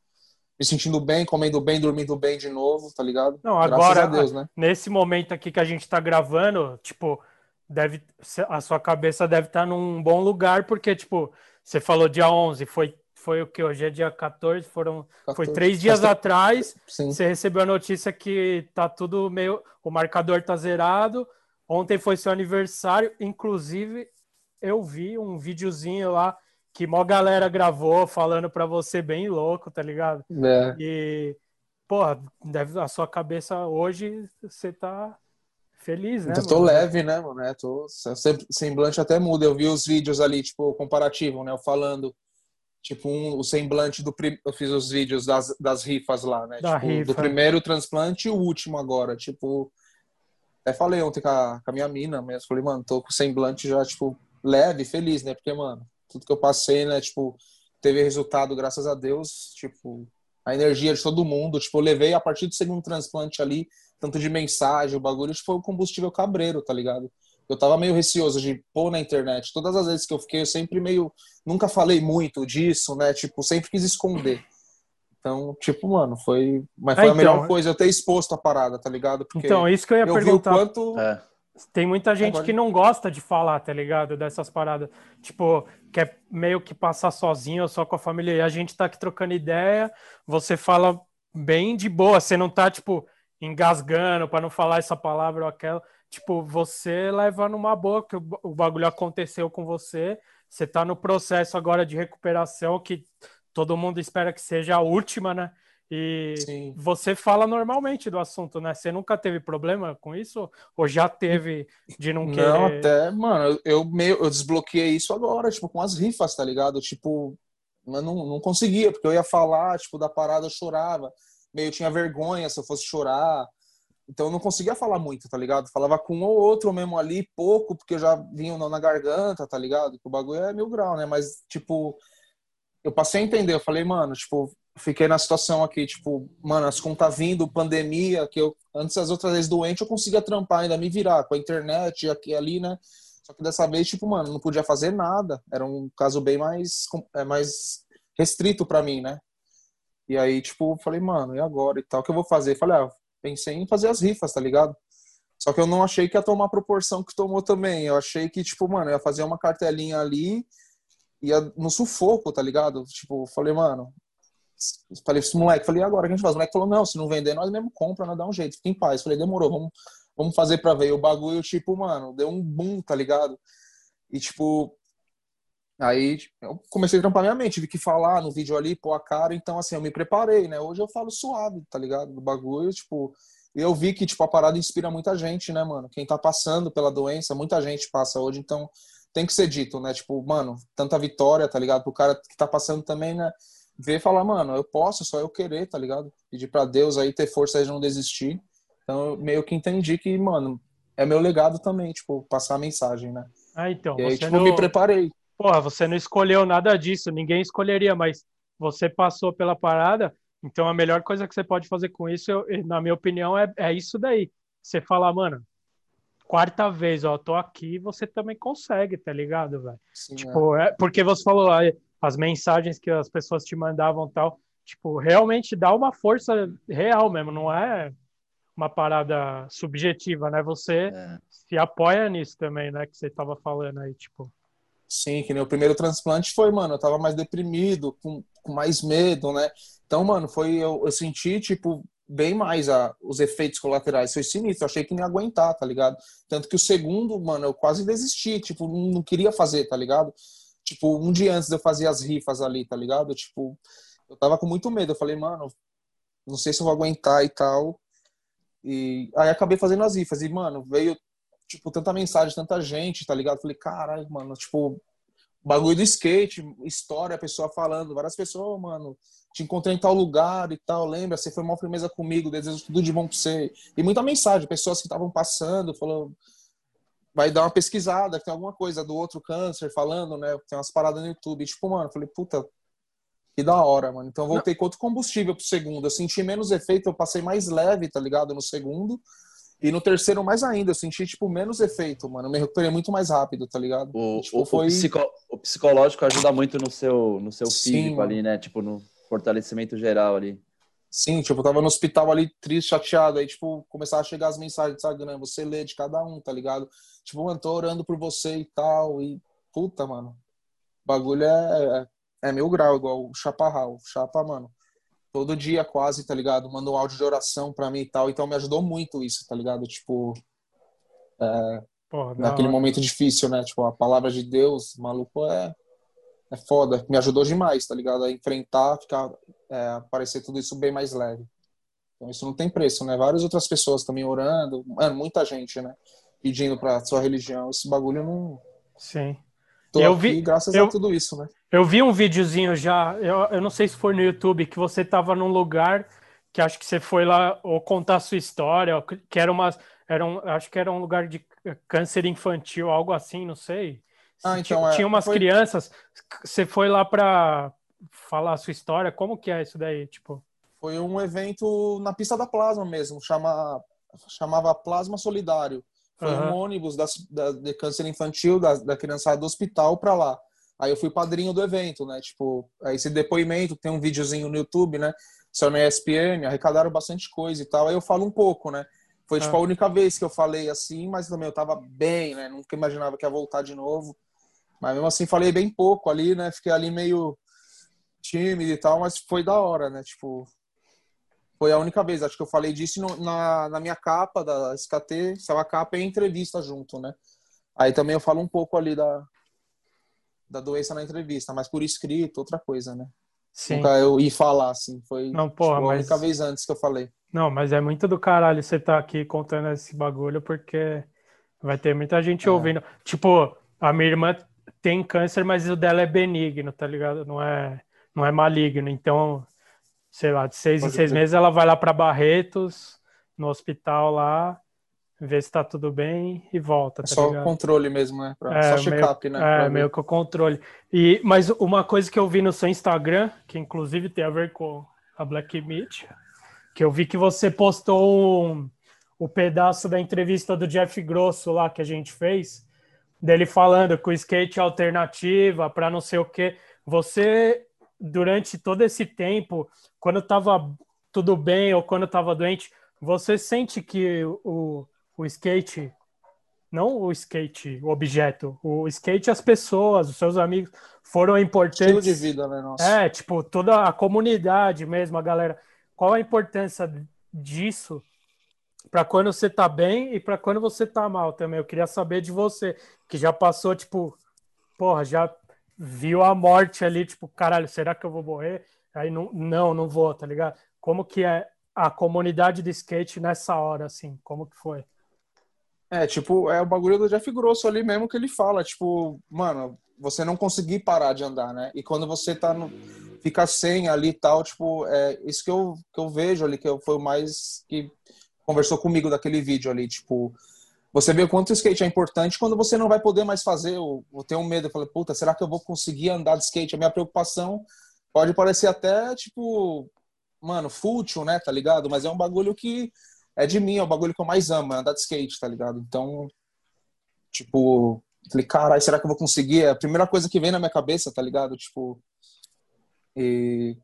me sentindo bem, comendo bem, dormindo bem de novo, tá ligado? Não, agora, Deus, né? nesse momento aqui que a gente tá gravando, tipo, deve a sua cabeça deve estar tá num bom lugar, porque, tipo, você falou dia 11, foi foi o que? Hoje é dia 14, foram, 14. foi três dias atrás. Sim. Você recebeu a notícia que tá tudo meio. O marcador tá zerado. Ontem foi seu aniversário. Inclusive, eu vi um videozinho lá que mó galera gravou falando pra você bem louco, tá ligado? É. E, porra, deve, a sua cabeça hoje você tá feliz, né? Eu tô mano? leve, né, mano? É, tô, semblante até muda. Eu vi os vídeos ali, tipo, comparativo, né? Eu falando, tipo, um, o semblante do. Eu fiz os vídeos das, das rifas lá, né? Da tipo, rifa. Do primeiro transplante e o último agora. Tipo, até falei ontem com a, com a minha mina mesmo. Falei, mano, tô com semblante já, tipo, leve, feliz, né? Porque, mano, tudo que eu passei, né? Tipo, teve resultado, graças a Deus. Tipo, a energia de todo mundo. Tipo, eu levei a partir do segundo transplante ali tanto de mensagem, o bagulho, foi o combustível cabreiro, tá ligado? Eu tava meio receoso de pôr na internet. Todas as vezes que eu fiquei, eu sempre meio. Nunca falei muito disso, né? Tipo, sempre quis esconder. Então, tipo, mano, foi. Mas foi ah, então, a melhor coisa eu ter exposto a parada, tá ligado? Porque então, isso que eu ia eu perguntar. quanto... É. Tem muita gente Agora... que não gosta de falar, tá ligado? Dessas paradas. Tipo, quer meio que passar sozinho ou só com a família. E a gente tá aqui trocando ideia, você fala bem de boa, você não tá, tipo, engasgando para não falar essa palavra ou aquela. Tipo, você leva numa boa que o bagulho aconteceu com você. Você tá no processo agora de recuperação que todo mundo espera que seja a última, né? E Sim. você fala normalmente do assunto, né? Você nunca teve problema com isso? Ou já teve de não querer? Não, até, mano, eu meio eu desbloqueei isso agora, tipo, com as rifas, tá ligado? Tipo, eu não, não conseguia, porque eu ia falar, tipo, da parada, eu chorava meio tinha vergonha se eu fosse chorar. Então eu não conseguia falar muito, tá ligado? Falava com um ou outro mesmo ali, pouco, porque eu já vinha na garganta, tá ligado? O bagulho é mil grau, né? Mas, tipo, eu passei a entender. Eu falei, mano, tipo, fiquei na situação aqui, tipo, mano, as contas vindo, pandemia, que eu, antes das outras vezes doente, eu conseguia trampar, ainda me virar com a internet aqui ali, né? Só que dessa vez, tipo, mano, não podia fazer nada. Era um caso bem mais, é, mais restrito para mim, né? E aí, tipo, falei, mano, e agora e tal? O que eu vou fazer? Falei, ah, pensei em fazer as rifas, tá ligado? Só que eu não achei que ia tomar a proporção que tomou também. Eu achei que, tipo, mano, ia fazer uma cartelinha ali, ia no sufoco, tá ligado? Tipo, falei, mano. Falei pro moleque, falei, agora que a gente faz? O moleque falou, não, se não vender, nós mesmo compra, nós dá um jeito, fica em paz. Falei, demorou, vamos, vamos fazer pra ver. E o bagulho, tipo, mano, deu um boom, tá ligado? E, tipo, Aí eu comecei a trampar minha mente, tive que falar no vídeo ali, pôr a cara, então assim, eu me preparei, né? Hoje eu falo suave, tá ligado? Do bagulho, tipo, eu vi que tipo a parada inspira muita gente, né, mano? Quem tá passando pela doença, muita gente passa hoje, então tem que ser dito, né? Tipo, mano, tanta vitória, tá ligado? Pro cara que tá passando também, né? Ver e falar, mano, eu posso, só eu querer, tá ligado? Pedir para Deus aí ter força aí de não desistir. Então, eu meio que entendi que, mano, é meu legado também, tipo, passar a mensagem, né? Ah, então. E aí, tipo, não... me preparei porra, você não escolheu nada disso, ninguém escolheria, mas você passou pela parada, então a melhor coisa que você pode fazer com isso, eu, na minha opinião, é, é isso daí. Você falar, mano, quarta vez, ó, tô aqui, você também consegue, tá ligado, velho? Tipo, é. é. porque você falou as mensagens que as pessoas te mandavam tal, tipo, realmente dá uma força real mesmo, não é uma parada subjetiva, né? Você é. se apoia nisso também, né? Que você tava falando aí, tipo. Sim, que nem o primeiro transplante foi, mano, eu tava mais deprimido, com, com mais medo, né? Então, mano, foi eu, eu senti, tipo, bem mais a, os efeitos colaterais. Foi sinistro, achei que não ia aguentar, tá ligado? Tanto que o segundo, mano, eu quase desisti, tipo, não, queria fazer, tá ligado? Tipo, um dia antes eu fazer as rifas ali, tá ligado? Tipo, eu tava com muito medo. Eu falei, mano, não sei se eu vou aguentar e tal. E aí acabei fazendo as rifas. E, mano, veio tipo, tanta mensagem, tanta gente, tá ligado? Falei, caralho, mano, tipo, bagulho do skate, história, a pessoa falando, várias pessoas, mano, te encontrei em tal lugar e tal, lembra? Você foi uma firmeza comigo, desejo tudo de bom pra você. E muita mensagem, pessoas que estavam passando, falou, vai dar uma pesquisada, tem alguma coisa do outro câncer falando, né? Tem umas paradas no YouTube. E, tipo, mano, falei, puta, que da hora, mano. Então voltei com outro combustível pro segundo. Eu senti menos efeito, eu passei mais leve, tá ligado? No segundo. E no terceiro, mais ainda, eu senti, tipo, menos efeito, mano. Eu me recuperei muito mais rápido, tá ligado? O, tipo, o, foi... o, psico, o, psicológico ajuda muito no seu, no seu físico Sim, ali, né? Tipo, no fortalecimento geral ali. Sim, tipo, eu tava no hospital ali, triste, chateado. Aí, tipo, começava a chegar as mensagens do Instagram. Você lê de cada um, tá ligado? Tipo, mano, tô orando por você e tal. E, puta, mano. O bagulho é, é é mil grau, igual o Chaparral. Chapa, mano, todo dia quase, tá ligado? Manda um áudio de oração pra mim e tal. Então me ajudou muito isso, tá ligado? Tipo, é, Porra, naquele momento difícil, né? Tipo, a palavra de Deus, maluco, é, é foda. Me ajudou demais, tá ligado? A enfrentar, ficar, é, parecer tudo isso bem mais leve. Então isso não tem preço, né? Várias outras pessoas também orando, mano, muita gente, né? Pedindo pra sua religião. Esse bagulho não. Sim. Tô eu vi, graças eu, a tudo isso, né? Eu vi um videozinho já, eu, eu não sei se foi no YouTube, que você tava num lugar que acho que você foi lá ou contar a sua história, que era uma, era um, acho que era um lugar de câncer infantil, algo assim, não sei. Ah, então, tinha, é, tinha umas foi... crianças, você foi lá para falar a sua história, como que é isso daí, tipo? Foi um evento na pista da Plasma mesmo, chama, chamava Plasma Solidário. Foi uhum. um ônibus da, da, de câncer infantil, da, da criançada do hospital para lá. Aí eu fui padrinho do evento, né? Tipo, esse depoimento, tem um videozinho no YouTube, né? Só na ESPN, arrecadaram bastante coisa e tal. Aí eu falo um pouco, né? Foi, tipo, a única vez que eu falei assim, mas também eu tava bem, né? Nunca imaginava que ia voltar de novo. Mas mesmo assim, falei bem pouco ali, né? Fiquei ali meio tímido e tal, mas foi da hora, né? Tipo, foi a única vez, acho que eu falei disso no, na, na minha capa da SKT, estava a capa e entrevista junto, né? Aí também eu falo um pouco ali da, da doença na entrevista, mas por escrito, outra coisa, né? Sim. Nunca eu ir falar, assim, foi Não, porra, tipo, a única mas... vez antes que eu falei. Não, mas é muito do caralho você tá aqui contando esse bagulho, porque vai ter muita gente é. ouvindo. Tipo, a minha irmã tem câncer, mas o dela é benigno, tá ligado? Não é, não é maligno. Então, sei lá, de seis Pode em seis meses ela vai lá para Barretos, no hospital lá, ver se tá tudo bem e volta. É tá só ligado? o controle mesmo, né? Pra, é, só check-up, né? É, meio que o controle. E, mas uma coisa que eu vi no seu Instagram, que inclusive tem a ver com a Black Meat, que eu vi que você postou um, o pedaço da entrevista do Jeff Grosso lá que a gente fez, dele falando que o skate é alternativa para não sei o que. Você durante todo esse tempo, quando estava tudo bem ou quando estava doente, você sente que o, o skate, não o skate, o objeto, o skate, as pessoas, os seus amigos foram importantes. Estilo de vida, né? Nossa. É, tipo, toda a comunidade mesmo, a galera. Qual a importância disso para quando você tá bem e para quando você tá mal também? Eu queria saber de você, que já passou, tipo, porra, já viu a morte ali, tipo, caralho, será que eu vou morrer? Aí não, não, não vou, tá ligado? Como que é a comunidade de skate nessa hora, assim? Como que foi? É, tipo, é o bagulho do Jeff Grosso ali mesmo que ele fala, tipo, mano, você não conseguir parar de andar, né? E quando você tá no fica sem ali e tal, tipo, é isso que eu, que eu vejo ali, que eu, foi o mais que conversou comigo daquele vídeo ali, tipo, você vê o quanto o skate é importante quando você não vai poder mais fazer, ou, ter um medo, eu falei, puta, será que eu vou conseguir andar de skate? A minha preocupação pode parecer até, tipo, mano, fútil, né, tá ligado? Mas é um bagulho que é de mim, é o bagulho que eu mais amo, é andar de skate, tá ligado? Então, tipo, falei, caralho, será que eu vou conseguir? É a primeira coisa que vem na minha cabeça, tá ligado? Tipo, e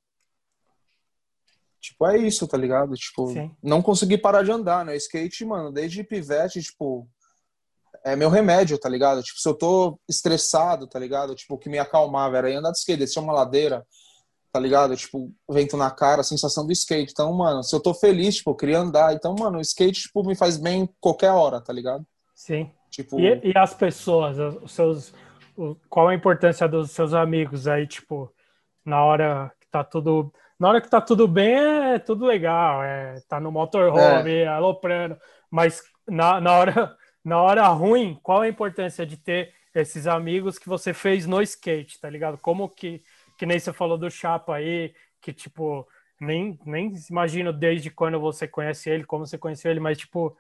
Tipo, é isso, tá ligado? Tipo, Sim. não consegui parar de andar, né? Skate, mano, desde pivete, tipo, é meu remédio, tá ligado? Tipo, se eu tô estressado, tá ligado? Tipo, o que me acalmava era andar de skate, descer uma ladeira, tá ligado? Tipo, vento na cara, a sensação do skate. Então, mano, se eu tô feliz, tipo, eu queria andar. Então, mano, o skate, tipo, me faz bem qualquer hora, tá ligado? Sim. Tipo... E, e as pessoas, os seus... Qual a importância dos seus amigos aí, tipo, na hora que tá tudo na hora que tá tudo bem, é tudo legal, é, tá no motorhome, é. aloprando, mas na, na, hora, *laughs* na hora ruim, qual a importância de ter esses amigos que você fez no skate, tá ligado? Como que, que nem você falou do Chapa aí, que tipo, nem, nem imagino desde quando você conhece ele, como você conheceu ele, mas tipo,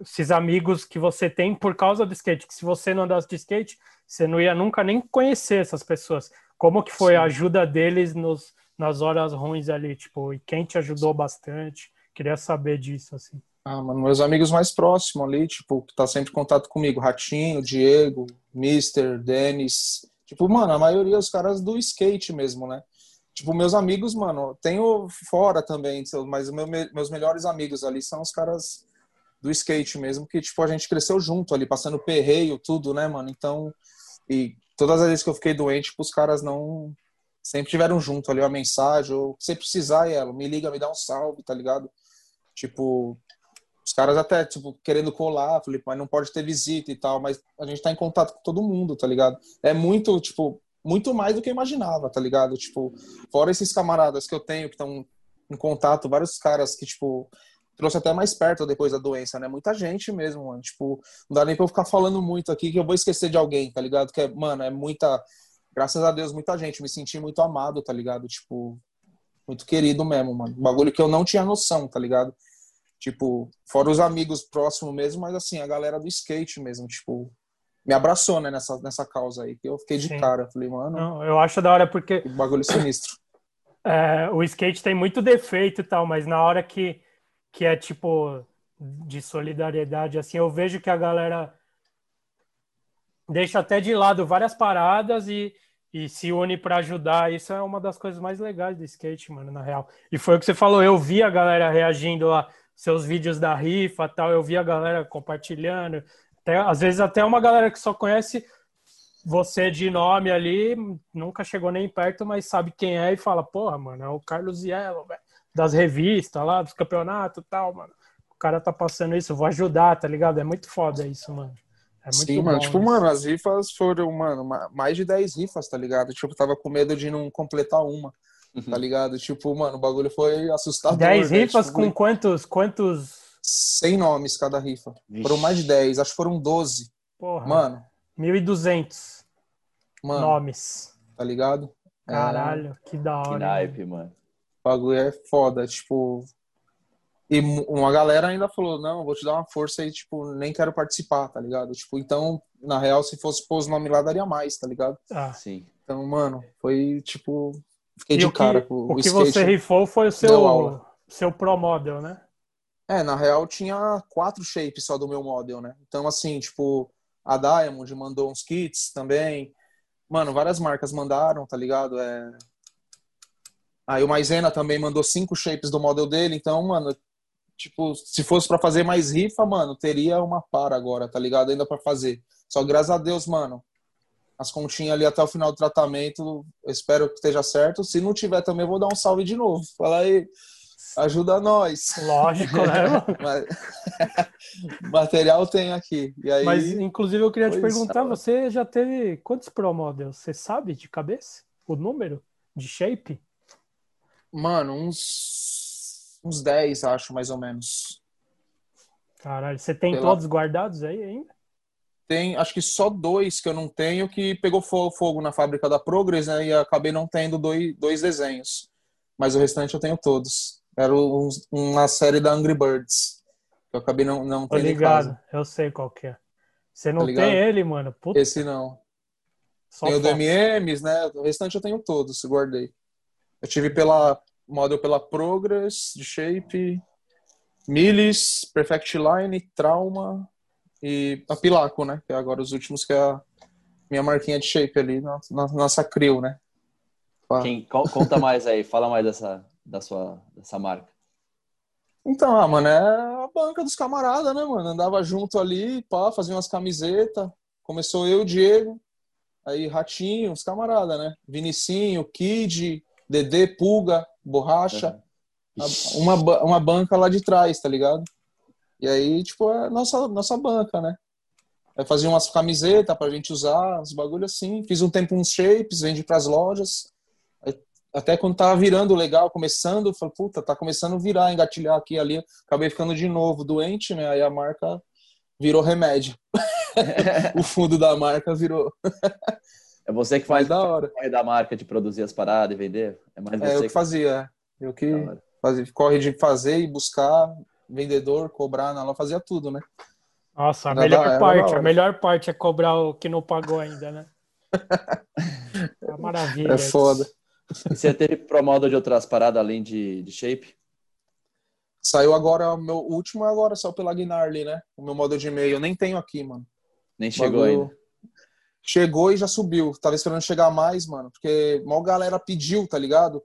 esses amigos que você tem por causa do skate, que se você não andasse de skate, você não ia nunca nem conhecer essas pessoas. Como que foi Sim. a ajuda deles nos, nas horas ruins ali, tipo, e quem te ajudou bastante? Queria saber disso, assim. Ah, mano, meus amigos mais próximos ali, tipo, que tá sempre em contato comigo, Ratinho, Diego, Mister, Denis, tipo, mano, a maioria dos caras do skate mesmo, né? Tipo, meus amigos, mano, tenho fora também, mas meu, meus melhores amigos ali são os caras do skate mesmo, que, tipo, a gente cresceu junto ali, passando perreio, tudo, né, mano? Então, e todas as vezes que eu fiquei doente, tipo, os caras não sempre tiveram junto ali uma mensagem, ou se precisar, ela me liga, me dá um salve, tá ligado? Tipo, os caras até, tipo, querendo colar, falei, mas não pode ter visita e tal, mas a gente tá em contato com todo mundo, tá ligado? É muito, tipo, muito mais do que eu imaginava, tá ligado? Tipo, fora esses camaradas que eu tenho que estão em contato, vários caras que, tipo, trouxe até mais perto depois da doença, né? Muita gente mesmo, mano. Tipo, não dá nem pra eu ficar falando muito aqui que eu vou esquecer de alguém, tá ligado? Que é, mano, é muita. Graças a Deus, muita gente. Me senti muito amado, tá ligado? Tipo, muito querido mesmo, mano. Um bagulho que eu não tinha noção, tá ligado? Tipo, fora os amigos próximos mesmo, mas assim, a galera do skate mesmo, tipo, me abraçou, né, nessa, nessa causa aí. Que eu fiquei de Sim. cara. Falei, mano. Não, eu acho da hora porque. Que bagulho sinistro. *coughs* É, o skate tem muito defeito e tal, mas na hora que, que é tipo de solidariedade, assim, eu vejo que a galera deixa até de lado várias paradas e, e se une para ajudar. Isso é uma das coisas mais legais do skate, mano, na real. E foi o que você falou, eu vi a galera reagindo lá, seus vídeos da rifa tal, eu vi a galera compartilhando. Até, às vezes até uma galera que só conhece você de nome ali nunca chegou nem perto, mas sabe quem é e fala, porra, mano, é o Carlos Yellow, das revistas lá, dos campeonatos e tal, mano. O cara tá passando isso, vou ajudar, tá ligado? É muito foda isso, mano. É muito Sim, mano. Tipo, isso. mano, as rifas foram, mano, mais de 10 rifas, tá ligado? Tipo, tava com medo de não completar uma, uhum. tá ligado? Tipo, mano, o bagulho foi assustador. 10 né? rifas tipo, com quantos, quantos? 100 nomes cada rifa. Vixe. Foram mais de 10, acho que foram 12. Porra. Mano. 1.200 mano, nomes. Tá ligado? Caralho, é... que da hora. Que naipe, mano. O bagulho é foda, tipo. E uma galera ainda falou: não, vou te dar uma força e, tipo, nem quero participar, tá ligado? Tipo, então, na real, se fosse pôr os nomes lá, daria mais, tá ligado? Ah, sim. Então, mano, foi tipo. Fiquei e de cara com o O que skate, você rifou foi o seu, seu Pro Model, né? É, na real tinha quatro shapes só do meu model, né? Então, assim, tipo, a Diamond mandou uns kits também. Mano, várias marcas mandaram, tá ligado? É... Aí o Maisena também mandou cinco shapes do model dele, então, mano, tipo, se fosse para fazer mais rifa, mano, teria uma para agora, tá ligado? Ainda para fazer. Só graças a Deus, mano, as continhas ali até o final do tratamento, espero que esteja certo. Se não tiver também, eu vou dar um salve de novo. Fala aí, ajuda nós. Lógico, né? *laughs* *laughs* Material tem aqui. E aí, Mas, inclusive, eu queria te perguntar: você já teve quantos Pro Models? Você sabe de cabeça o número de shape? Mano, uns, uns 10, acho, mais ou menos. Caralho, você tem Pela... todos guardados aí ainda? Tem, acho que só dois que eu não tenho que pegou fogo na fábrica da Progress, né? E acabei não tendo dois, dois desenhos. Mas o restante eu tenho todos. Era um, uma série da Angry Birds. Eu acabei não, não tendo ligado, eu sei qual que é. Você não tá tem ele, mano? Puta. Esse não. Só tem o do MMs, né? O restante eu tenho todos, guardei. Eu tive pela model pela Progress, de Shape, Milis, Perfect Line, Trauma e a Pilaco, né? Que é agora os últimos que é a minha marquinha de Shape ali, na, na nossa crew, né? Quem, conta mais aí, fala mais dessa, da sua dessa marca? Então, ah, mano, é a banca dos camaradas, né, mano? Andava junto ali, pá, fazia umas camisetas. Começou eu, Diego, aí Ratinho, os camaradas, né? Vinicinho, Kid, Dedê, Pulga, Borracha. Uhum. Uma, uma banca lá de trás, tá ligado? E aí, tipo, é nossa, nossa banca, né? Aí fazia umas camisetas pra gente usar, uns bagulho assim. Fiz um tempo uns shapes, vendi pras lojas até quando tava virando legal, começando, eu falei, puta, tá começando a virar, engatilhar aqui e ali. Acabei ficando de novo doente, né? Aí a marca virou remédio. *laughs* *laughs* o fundo da marca virou. *laughs* é você que faz da hora. corre da marca de produzir as paradas e vender? É mais você. É, eu que, que fazia. É. Eu que fazia, corre de fazer e buscar, vendedor, cobrar na loja, fazia tudo, né? Nossa, a melhor da, parte, a melhor parte é cobrar o que não pagou ainda, né? *laughs* É maravilha. É foda. Isso. E você teve promoda de outras paradas além de, de shape? Saiu agora, o meu último agora saiu pela Gnarly, né? O meu modo de e-mail. Eu nem tenho aqui, mano. Nem chegou Bagulho... ainda. Chegou e já subiu. Tava esperando chegar mais, mano. Porque mal galera pediu, tá ligado?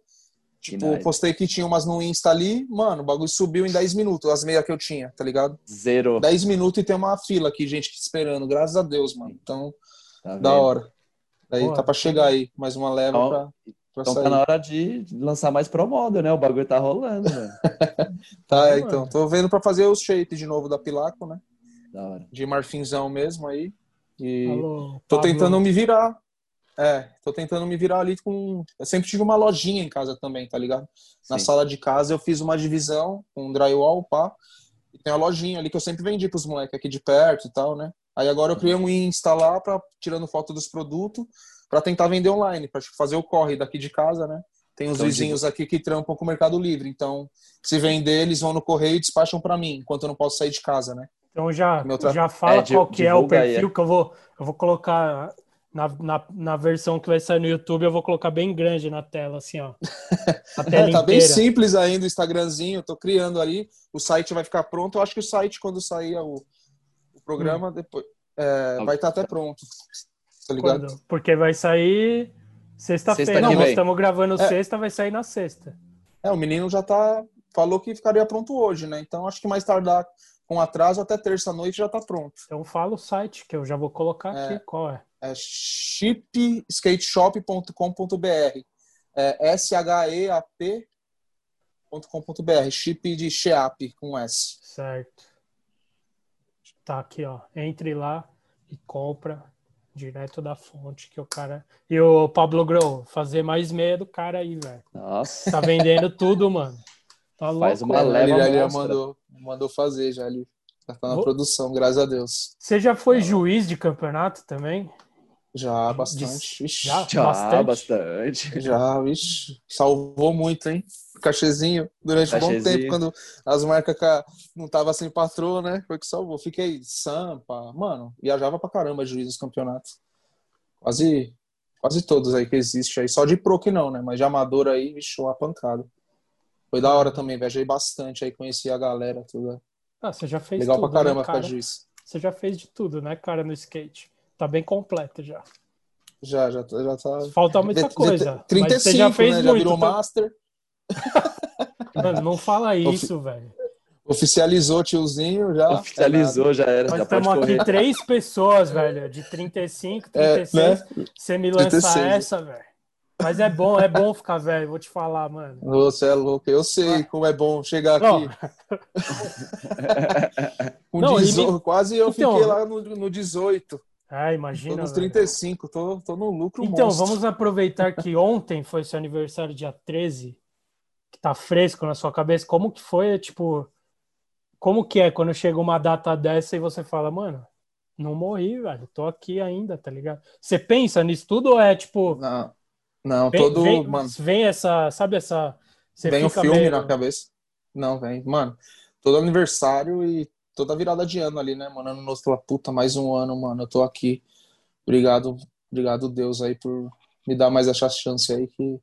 Tipo, postei que tinha umas no Insta ali, mano, o bagulho subiu em 10 minutos, as meias que eu tinha, tá ligado? Zero. 10 minutos e tem uma fila aqui, gente esperando, graças a Deus, mano. Então, tá da hora. Aí Pô, tá pra chegar aí, mais uma leva então, pra pra Então sair. tá na hora de lançar mais pro modo, né? O bagulho tá rolando, velho. *laughs* Tá, Ah, então. mano. Tô vendo pra fazer os shape de novo da Pilaco, né? Da hora. De marfinzão mesmo aí. E Alô, tô tentando me virar. É, tô tentando me virar ali com. Eu sempre tive uma lojinha em casa também, tá ligado? Na Sim. sala de casa eu fiz uma divisão com drywall, pá. E tem uma lojinha ali que eu sempre vendi pros moleques aqui de perto e tal, né? Aí agora eu criei um Insta lá, pra, tirando foto dos produtos, pra tentar vender online, pra tipo, fazer o corre daqui de casa, né? Tem uns Então, vizinhos aqui que trampam com o Mercado Livre, então se vender, eles vão no correio e despacham pra mim, enquanto eu não posso sair de casa, né? Então já, tra- já fala É, qual que é o divulga aí, perfil que eu vou, eu vou colocar na, na, na versão que vai sair no YouTube, eu vou colocar bem grande na tela, assim, ó. *laughs* A tela É, tá bem simples ainda o Instagramzinho, tô criando ali. O site vai ficar pronto. Eu acho que o site, quando sair o, o programa, depois é, vai estar até pronto. Tá ligado? Quando? Porque vai sair sexta-feira. Sexta Nós estamos gravando É. sexta, vai sair na sexta. É, o menino já tá. Falou que ficaria pronto hoje, né? Então acho que mais tardar com atraso até terça-noite já tá pronto. Então fala o site, que eu já vou colocar É. aqui. Qual é? É chipskateshop.com.br. É S-H-E-A-P.com.br. Chip de Sheap com S. Certo. Tá aqui, ó. Entre lá e compra direto da fonte que o cara. E o Pablo Grow, fazer mais meia do cara aí, velho. Nossa. Tá vendendo tudo, mano. Tá louco. Faz uma velho. leva ele, já mandou, mandou fazer já ali. Já tá na Vou- produção, graças a Deus. Você já foi juiz de campeonato também? Já, bastante. Vixe, Já? Já, Bastante? bastante. Já, vixe. Salvou muito, hein? Cachezinho. Durante um bom Cachezinho. tempo, quando as marcas ca- não tava sem patroa, né? Foi que salvou. Fiquei sampa. Mano, viajava pra caramba juiz dos campeonatos. Quase, quase todos aí que existe aí. Só de pro que não, né? Mas de amador aí, vixe, uma pancada. Foi da hora também, viajei bastante aí, conheci a galera, tudo. Ah, você já fez Legal tudo, pra caramba né, cara? juiz. Você já fez de tudo, né, cara, no skate. Tá bem completo já. Já, já, tá- já tá. Falta muita De- coisa. de- 35, mas você já fez né? Já muito. virou tá? master. Mano, não fala *laughs* isso, velho. Oficializou tiozinho já. Oficializou, já era. Nós já estamos aqui três pessoas, velho, de 35, É, 36. né? Você me lança 36. essa, velho. Mas é bom, é bom ficar velho, vou te falar, mano. Você é louco. Eu sei como é bom chegar Não. aqui. *laughs* Com Não, e 18, me- Quase eu Então- fiquei lá no, no 18. Ah, Tô imagina. nos velho. 35. Tô, tô no lucro Então, monstro. vamos aproveitar que ontem foi seu aniversário, dia 13, que tá fresco na sua cabeça. Como que foi, tipo, como que é quando chega uma data dessa e você fala, mano, não morri, velho, tô aqui ainda, tá ligado? Você pensa nisso tudo ou é tipo, Não, não vem, todo. vem, mano, vem essa, sabe essa, vem o fica filme meio- na cabeça. Não, vem. Mano, todo aniversário e toda virada de ano ali, né, mano? Ano novo, fala, puta, mais um ano, mano. Eu tô aqui. Obrigado, obrigado, Deus, aí, por me dar mais essa chance aí que.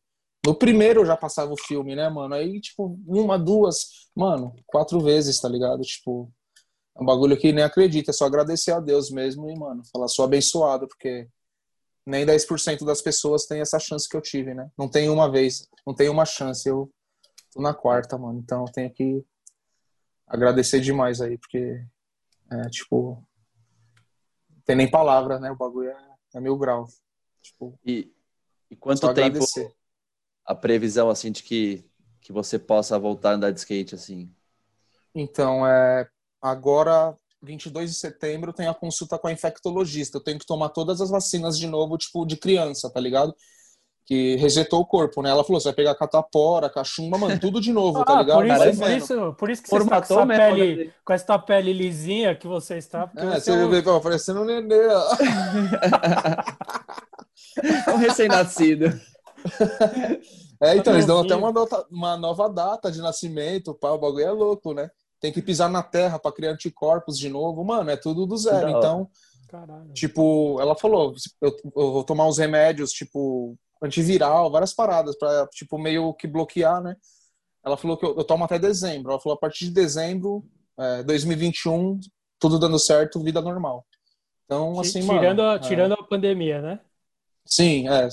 No primeiro eu já passava o filme, né, mano? Aí, tipo, uma, duas, mano, quatro vezes, tá ligado? Tipo, é um bagulho que nem acredita, é só agradecer a Deus mesmo e, mano, falar, sou abençoado, porque nem 10% das pessoas tem essa chance que eu tive, né? Não tem uma vez, não tem uma chance. Eu tô na quarta, mano. Então eu tenho que agradecer demais aí, porque é tipo. Não tem nem palavra, né? O bagulho é, é mil grau. Tipo, E, e quanto tempo agradecer. a previsão, assim, de que, que você possa voltar a andar de skate, assim? Então, é, agora, 22 de setembro, tem a consulta com a infectologista. Eu tenho que tomar todas as vacinas de novo, tipo, de criança, tá ligado? Que resetou o corpo, né? Ela falou: você vai pegar catapora, cachumba, mano, tudo de novo, tá Ah, ligado? por isso, Vai por isso, por isso que você está com Formatou essa pele, né? com essa pele lisinha que você está, porque É, você você vê, ó, parecendo um nenê, ó. É *laughs* um recém-nascido. É, então, eles dão até uma, nota- uma nova data de nascimento, pá, o bagulho é louco, né? Tem que pisar na terra pra criar anticorpos de novo, mano, é tudo do zero. Hora. Então, Caralho. tipo, ela falou, eu, eu vou tomar uns remédios, tipo, antiviral, várias paradas pra, tipo, meio que bloquear, né? Ela falou que eu, eu tomo até dezembro. Ela falou, a partir de dezembro, é, 2021, tudo dando certo, vida normal. Então, assim, tirando, mano... a, é. tirando a pandemia, né? Sim, é.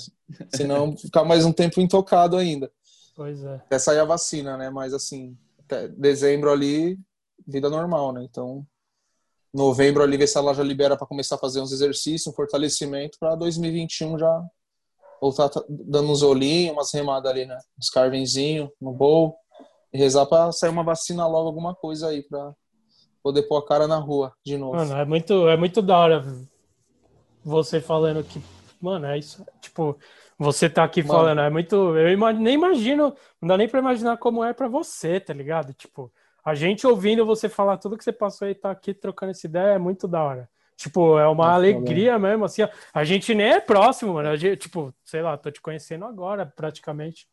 Senão ficar mais um tempo intocado ainda. Pois é. Até sair a vacina, né? Mas assim, dezembro ali, vida normal, né? Então, novembro ali, ver se ela já libera para começar a fazer uns exercícios, um fortalecimento para 2021 já voltar tá dando uns olhinhos, umas remadas ali, né? Uns carvenzinhos no bowl. E rezar pra sair uma vacina logo, alguma coisa aí, pra poder pôr a cara na rua de novo. Mano, é muito, é muito da hora você falando que, mano, é isso. Tipo, você tá aqui mano. falando, é muito. Eu imagino, nem imagino, não dá nem pra imaginar como é pra você, tá ligado? Tipo, a gente ouvindo você falar tudo que você passou e tá aqui trocando essa ideia é muito da hora. Tipo, é uma alegria mesmo, assim, a gente nem é próximo, mano, gente, tipo, sei lá, tô te conhecendo agora, praticamente.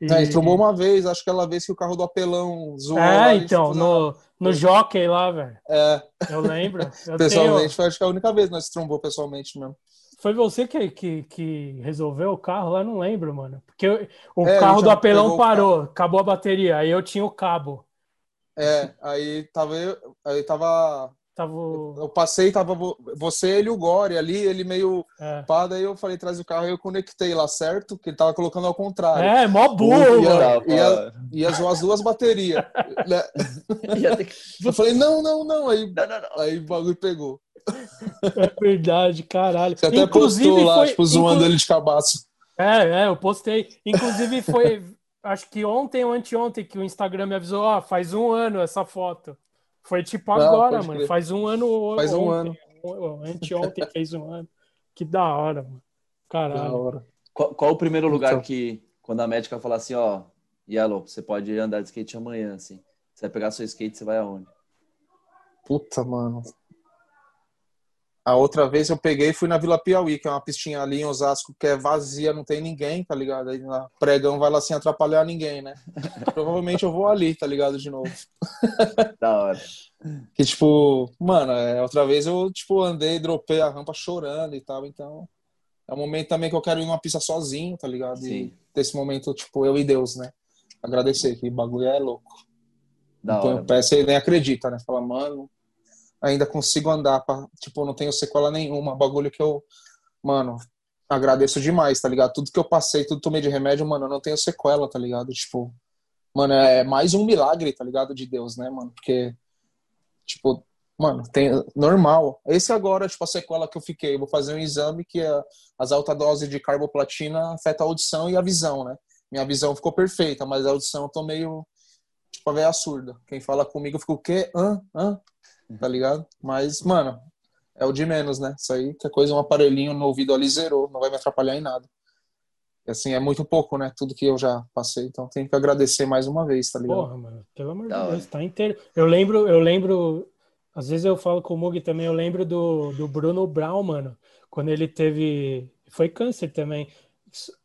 E... É, trombou uma vez, acho que aquela vez que o carro do apelão zoou. É, lá, então, no, no jockey lá, velho. É. Eu lembro. Eu *laughs* pessoalmente, tenho... acho que é a única vez que nós trombou pessoalmente mesmo. Foi você que, que, que resolveu o carro lá? Não lembro, mano. Porque o é, carro do apelão parou, acabou a bateria, aí eu tinha o cabo. É, aí tava eu, aí tava Tava... Eu, passei, tava você, ele e o Gore ali, ele meio é. pá, daí eu falei, traz o carro, eu conectei lá, certo? Que ele tava colocando ao contrário. É, mó burro, ia, ia, ia zoar as duas baterias. *laughs* né? Eu falei, não, não, não. Aí, não, não, não. aí o bagulho pegou. É verdade, caralho. Você até Inclusive, postou lá, foi... tipo, zoando Inclu... ele de cabaço. É, é, eu postei. Inclusive, foi, *laughs* acho que ontem ou anteontem que o Instagram me avisou, ó, faz um ano essa foto. Foi tipo agora, Não, mano. Faz um ano. Faz um ontem, ano. Anteontem fez um ano. Que da hora, mano. Caralho. Da hora. Qual, qual, o primeiro lugar então... que, quando a médica falar assim, ó, Yellow, você pode andar de skate amanhã, assim. Você vai pegar seu skate, você vai aonde? Puta, mano. A outra vez eu peguei e fui na Vila Piauí, que é uma pistinha ali em Osasco que é vazia, não tem ninguém, tá ligado? Aí na pregão vai lá sem atrapalhar ninguém, né? *laughs* Provavelmente eu vou ali, tá ligado? De novo. *laughs* Da hora. Que tipo, mano, é, outra vez eu tipo andei, dropei a rampa chorando e tal, então é um momento também que eu quero ir numa pista sozinho, tá ligado? Sim. E desse momento, tipo, eu e Deus, né? Agradecer, que bagulho é louco. Da então, hora. Você nem acredita, né? Fala, mano, ainda consigo andar, pra, tipo, não tenho sequela nenhuma, bagulho que eu, mano, agradeço demais, tá ligado? Tudo que eu passei, tudo tomei de remédio, mano, eu não tenho sequela, tá ligado? Tipo, mano, é mais um milagre, tá ligado? De Deus, né, mano? Porque, tipo, mano, tem normal. Esse agora, tipo, a sequela que eu fiquei, vou fazer um exame que é, as altas doses de carboplatina afetam a audição e a visão, né? Minha visão ficou perfeita, mas a audição eu tô meio, tipo, a veia surda. Quem fala comigo fica o quê? Hã? Hã? Tá ligado? Mas, mano, é o de menos, né? Isso aí, que coisa, um aparelhinho no ouvido ali zerou, não vai me atrapalhar em nada. E assim, é muito pouco, né? Tudo que eu já passei, então tenho que agradecer mais uma vez, tá ligado? Porra, mano, pelo amor de Deus, tá inteiro. Eu lembro, eu lembro, às vezes eu falo com o Mug também, eu lembro do, do Bruno Brown, mano, quando ele teve, foi câncer também,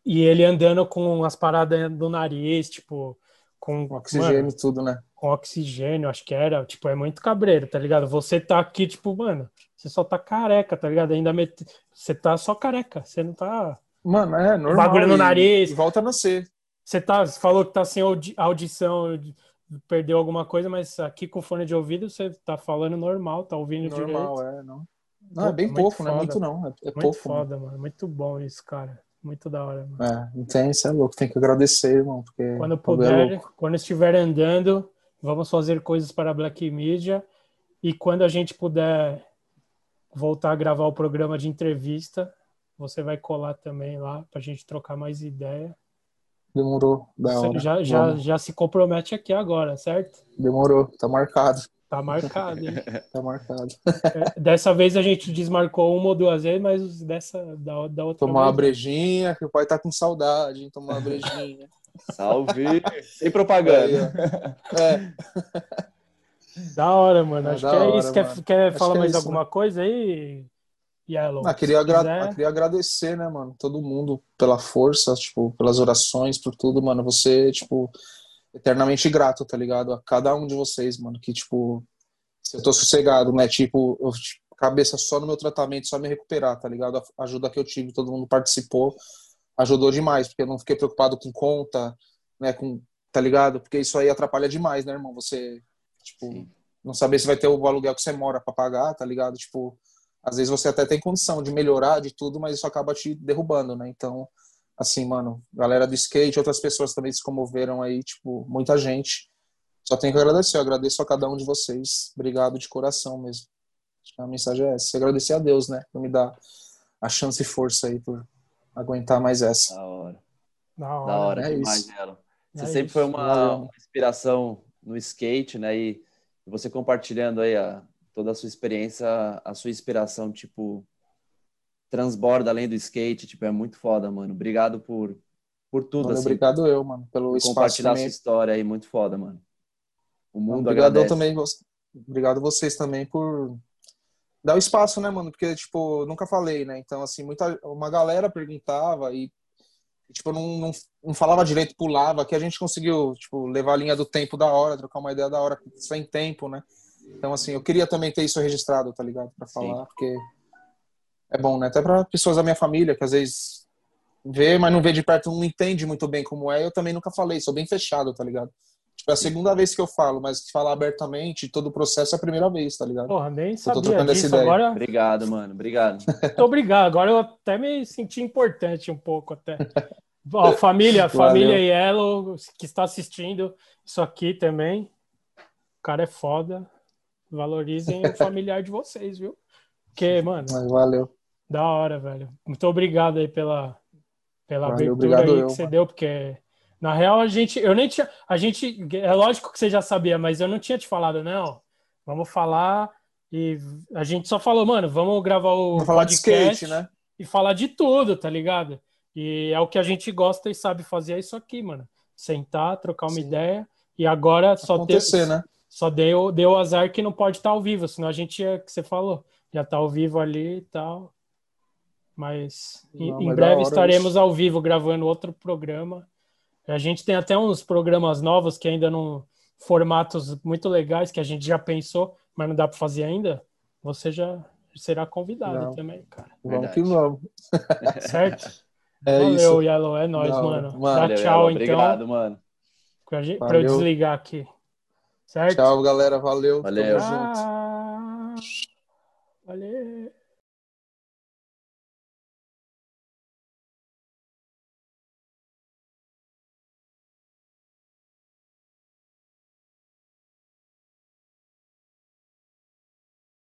e ele andando com as paradas do nariz, tipo, com oxigênio e tudo, né? Com oxigênio, acho que era, tipo, é muito cabreiro, tá ligado? Você tá aqui, tipo, mano, você só tá careca, tá ligado? Ainda met... você tá só careca, você não tá. Mano, é normal. Bagulho no nariz. volta a nascer. Você tá, falou que tá sem audição, perdeu alguma coisa, mas aqui com fone de ouvido você tá falando normal, tá ouvindo normal, direito. Normal, é, não. Não, é bem pouco, não é muito não. É, é muito pouco. foda, mano. Muito bom isso, cara. Muito da hora, mano. É, tem, isso é louco, tem que agradecer, irmão. Porque quando é puder, é quando estiver andando, vamos fazer coisas para a Black Media. E quando a gente puder voltar a gravar o programa de entrevista, você vai colar também lá para a gente trocar mais ideia. Demorou, da hora. Já, já, já se compromete aqui agora, certo? Demorou, tá marcado. Tá marcado, hein? *laughs* tá marcado. É, dessa vez a gente desmarcou uma ou duas vezes, mas dessa da, da outra Tomar vez... uma brejinha, que o pai tá com saudade, hein? Tomar uma brejinha. *laughs* Salve! *laughs* Sem propaganda. É. Da hora, mano. É Acho que é hora, isso. Quer, quer falar que é mais isso, alguma né? coisa aí? Yellow, ah, queria, agra queria agradecer, né, mano, todo mundo pela força, tipo, pelas orações, por tudo, mano. Você, tipo, eternamente grato, tá ligado? A cada um de vocês, mano, que, tipo, se eu tô sossegado, né, tipo, eu, tipo, cabeça só no meu tratamento, só me recuperar, tá ligado? A ajuda que eu tive, todo mundo participou, ajudou demais, porque eu não fiquei preocupado com conta, né, com, tá ligado? Porque isso aí atrapalha demais, né, irmão? Você, tipo, Sim. não saber se vai ter o aluguel que você mora para pagar, tá ligado? Tipo, às vezes você até tem condição de melhorar de tudo, mas isso acaba te derrubando, né? Então, assim, mano, galera do skate, outras pessoas também se comoveram aí, tipo, muita gente. Só tenho que agradecer, eu agradeço a cada um de vocês. Obrigado de coração mesmo. A mensagem é essa, agradecer a Deus, né, por me dar a chance e força aí por aguentar mais essa. Da hora. Da hora. Da hora É demais, isso. Yellow. Você É sempre isso. foi uma, uma inspiração no skate, né? E você compartilhando aí a, toda a sua experiência, a sua inspiração, tipo, transborda além do skate, tipo, é muito foda, mano. Obrigado por, por tudo, Mano, assim, obrigado eu, mano, pelo por espaço compartilhar também. sua história aí, muito foda, mano. O mundo Obrigadão agradece. também, obrigado vocês também por dar o espaço, né, mano? Porque, tipo, nunca falei, né? Então, assim, muita, uma galera perguntava e, tipo, não, não, não falava direito, pulava, que a gente conseguiu, tipo, levar a linha do tempo da hora, trocar uma ideia da hora, sem tempo, né? Então, assim, eu queria também ter isso registrado, tá ligado? Pra falar, porque é bom, né? Até pra pessoas da minha família, que às vezes vê, mas não vê de perto, não entende muito bem como é. Eu também nunca falei, sou bem fechado, tá ligado? Tipo, é a segunda vez que eu falo, mas falar abertamente, todo o processo é a primeira vez, tá ligado? Porra, nem tô sabia trocando essa disso. ideia. Agora, Obrigado, mano. Obrigado. *laughs* muito obrigado. Agora eu até me senti importante um pouco até. Ó, *laughs* família, Valeu. família Yellow, que está assistindo isso aqui também. O cara é foda. Valorizem o familiar de vocês, viu? Porque, mano, Mas valeu. da hora, velho. Muito obrigado aí pela, pela Valeu, abertura obrigado aí eu, que você mano. deu, porque na real a gente, eu nem tinha, a gente, é lógico que você já sabia, mas eu não tinha te falado, não. Vamos falar e a gente só falou, mano, vamos gravar o Vamos falar de skate, né? e falar de tudo, tá ligado? E é o que a gente gosta e sabe fazer, é isso aqui, mano. Sentar, trocar uma Sim. ideia e agora só Acontecer, deu, né? só deu, deu azar que não pode estar ao vivo, senão a gente ia, que você falou, já tá ao vivo ali e tal. Mas em, Não, em mas breve estaremos isso. ao vivo gravando outro programa. A gente tem até uns programas novos que ainda não formatos muito legais que a gente já pensou, mas não dá para fazer ainda. Você já será convidado Não. também, cara. Vamos que vamos. *laughs* Certo? É Valeu, isso. Yellow, é nóis, mano. Mano, Dá Valeu, tchau, Yellow. então, Obrigado, mano. pra, gente, pra eu desligar aqui. Certo? Tchau, galera. Valeu. Valeu. Tamo. Ah, valeu.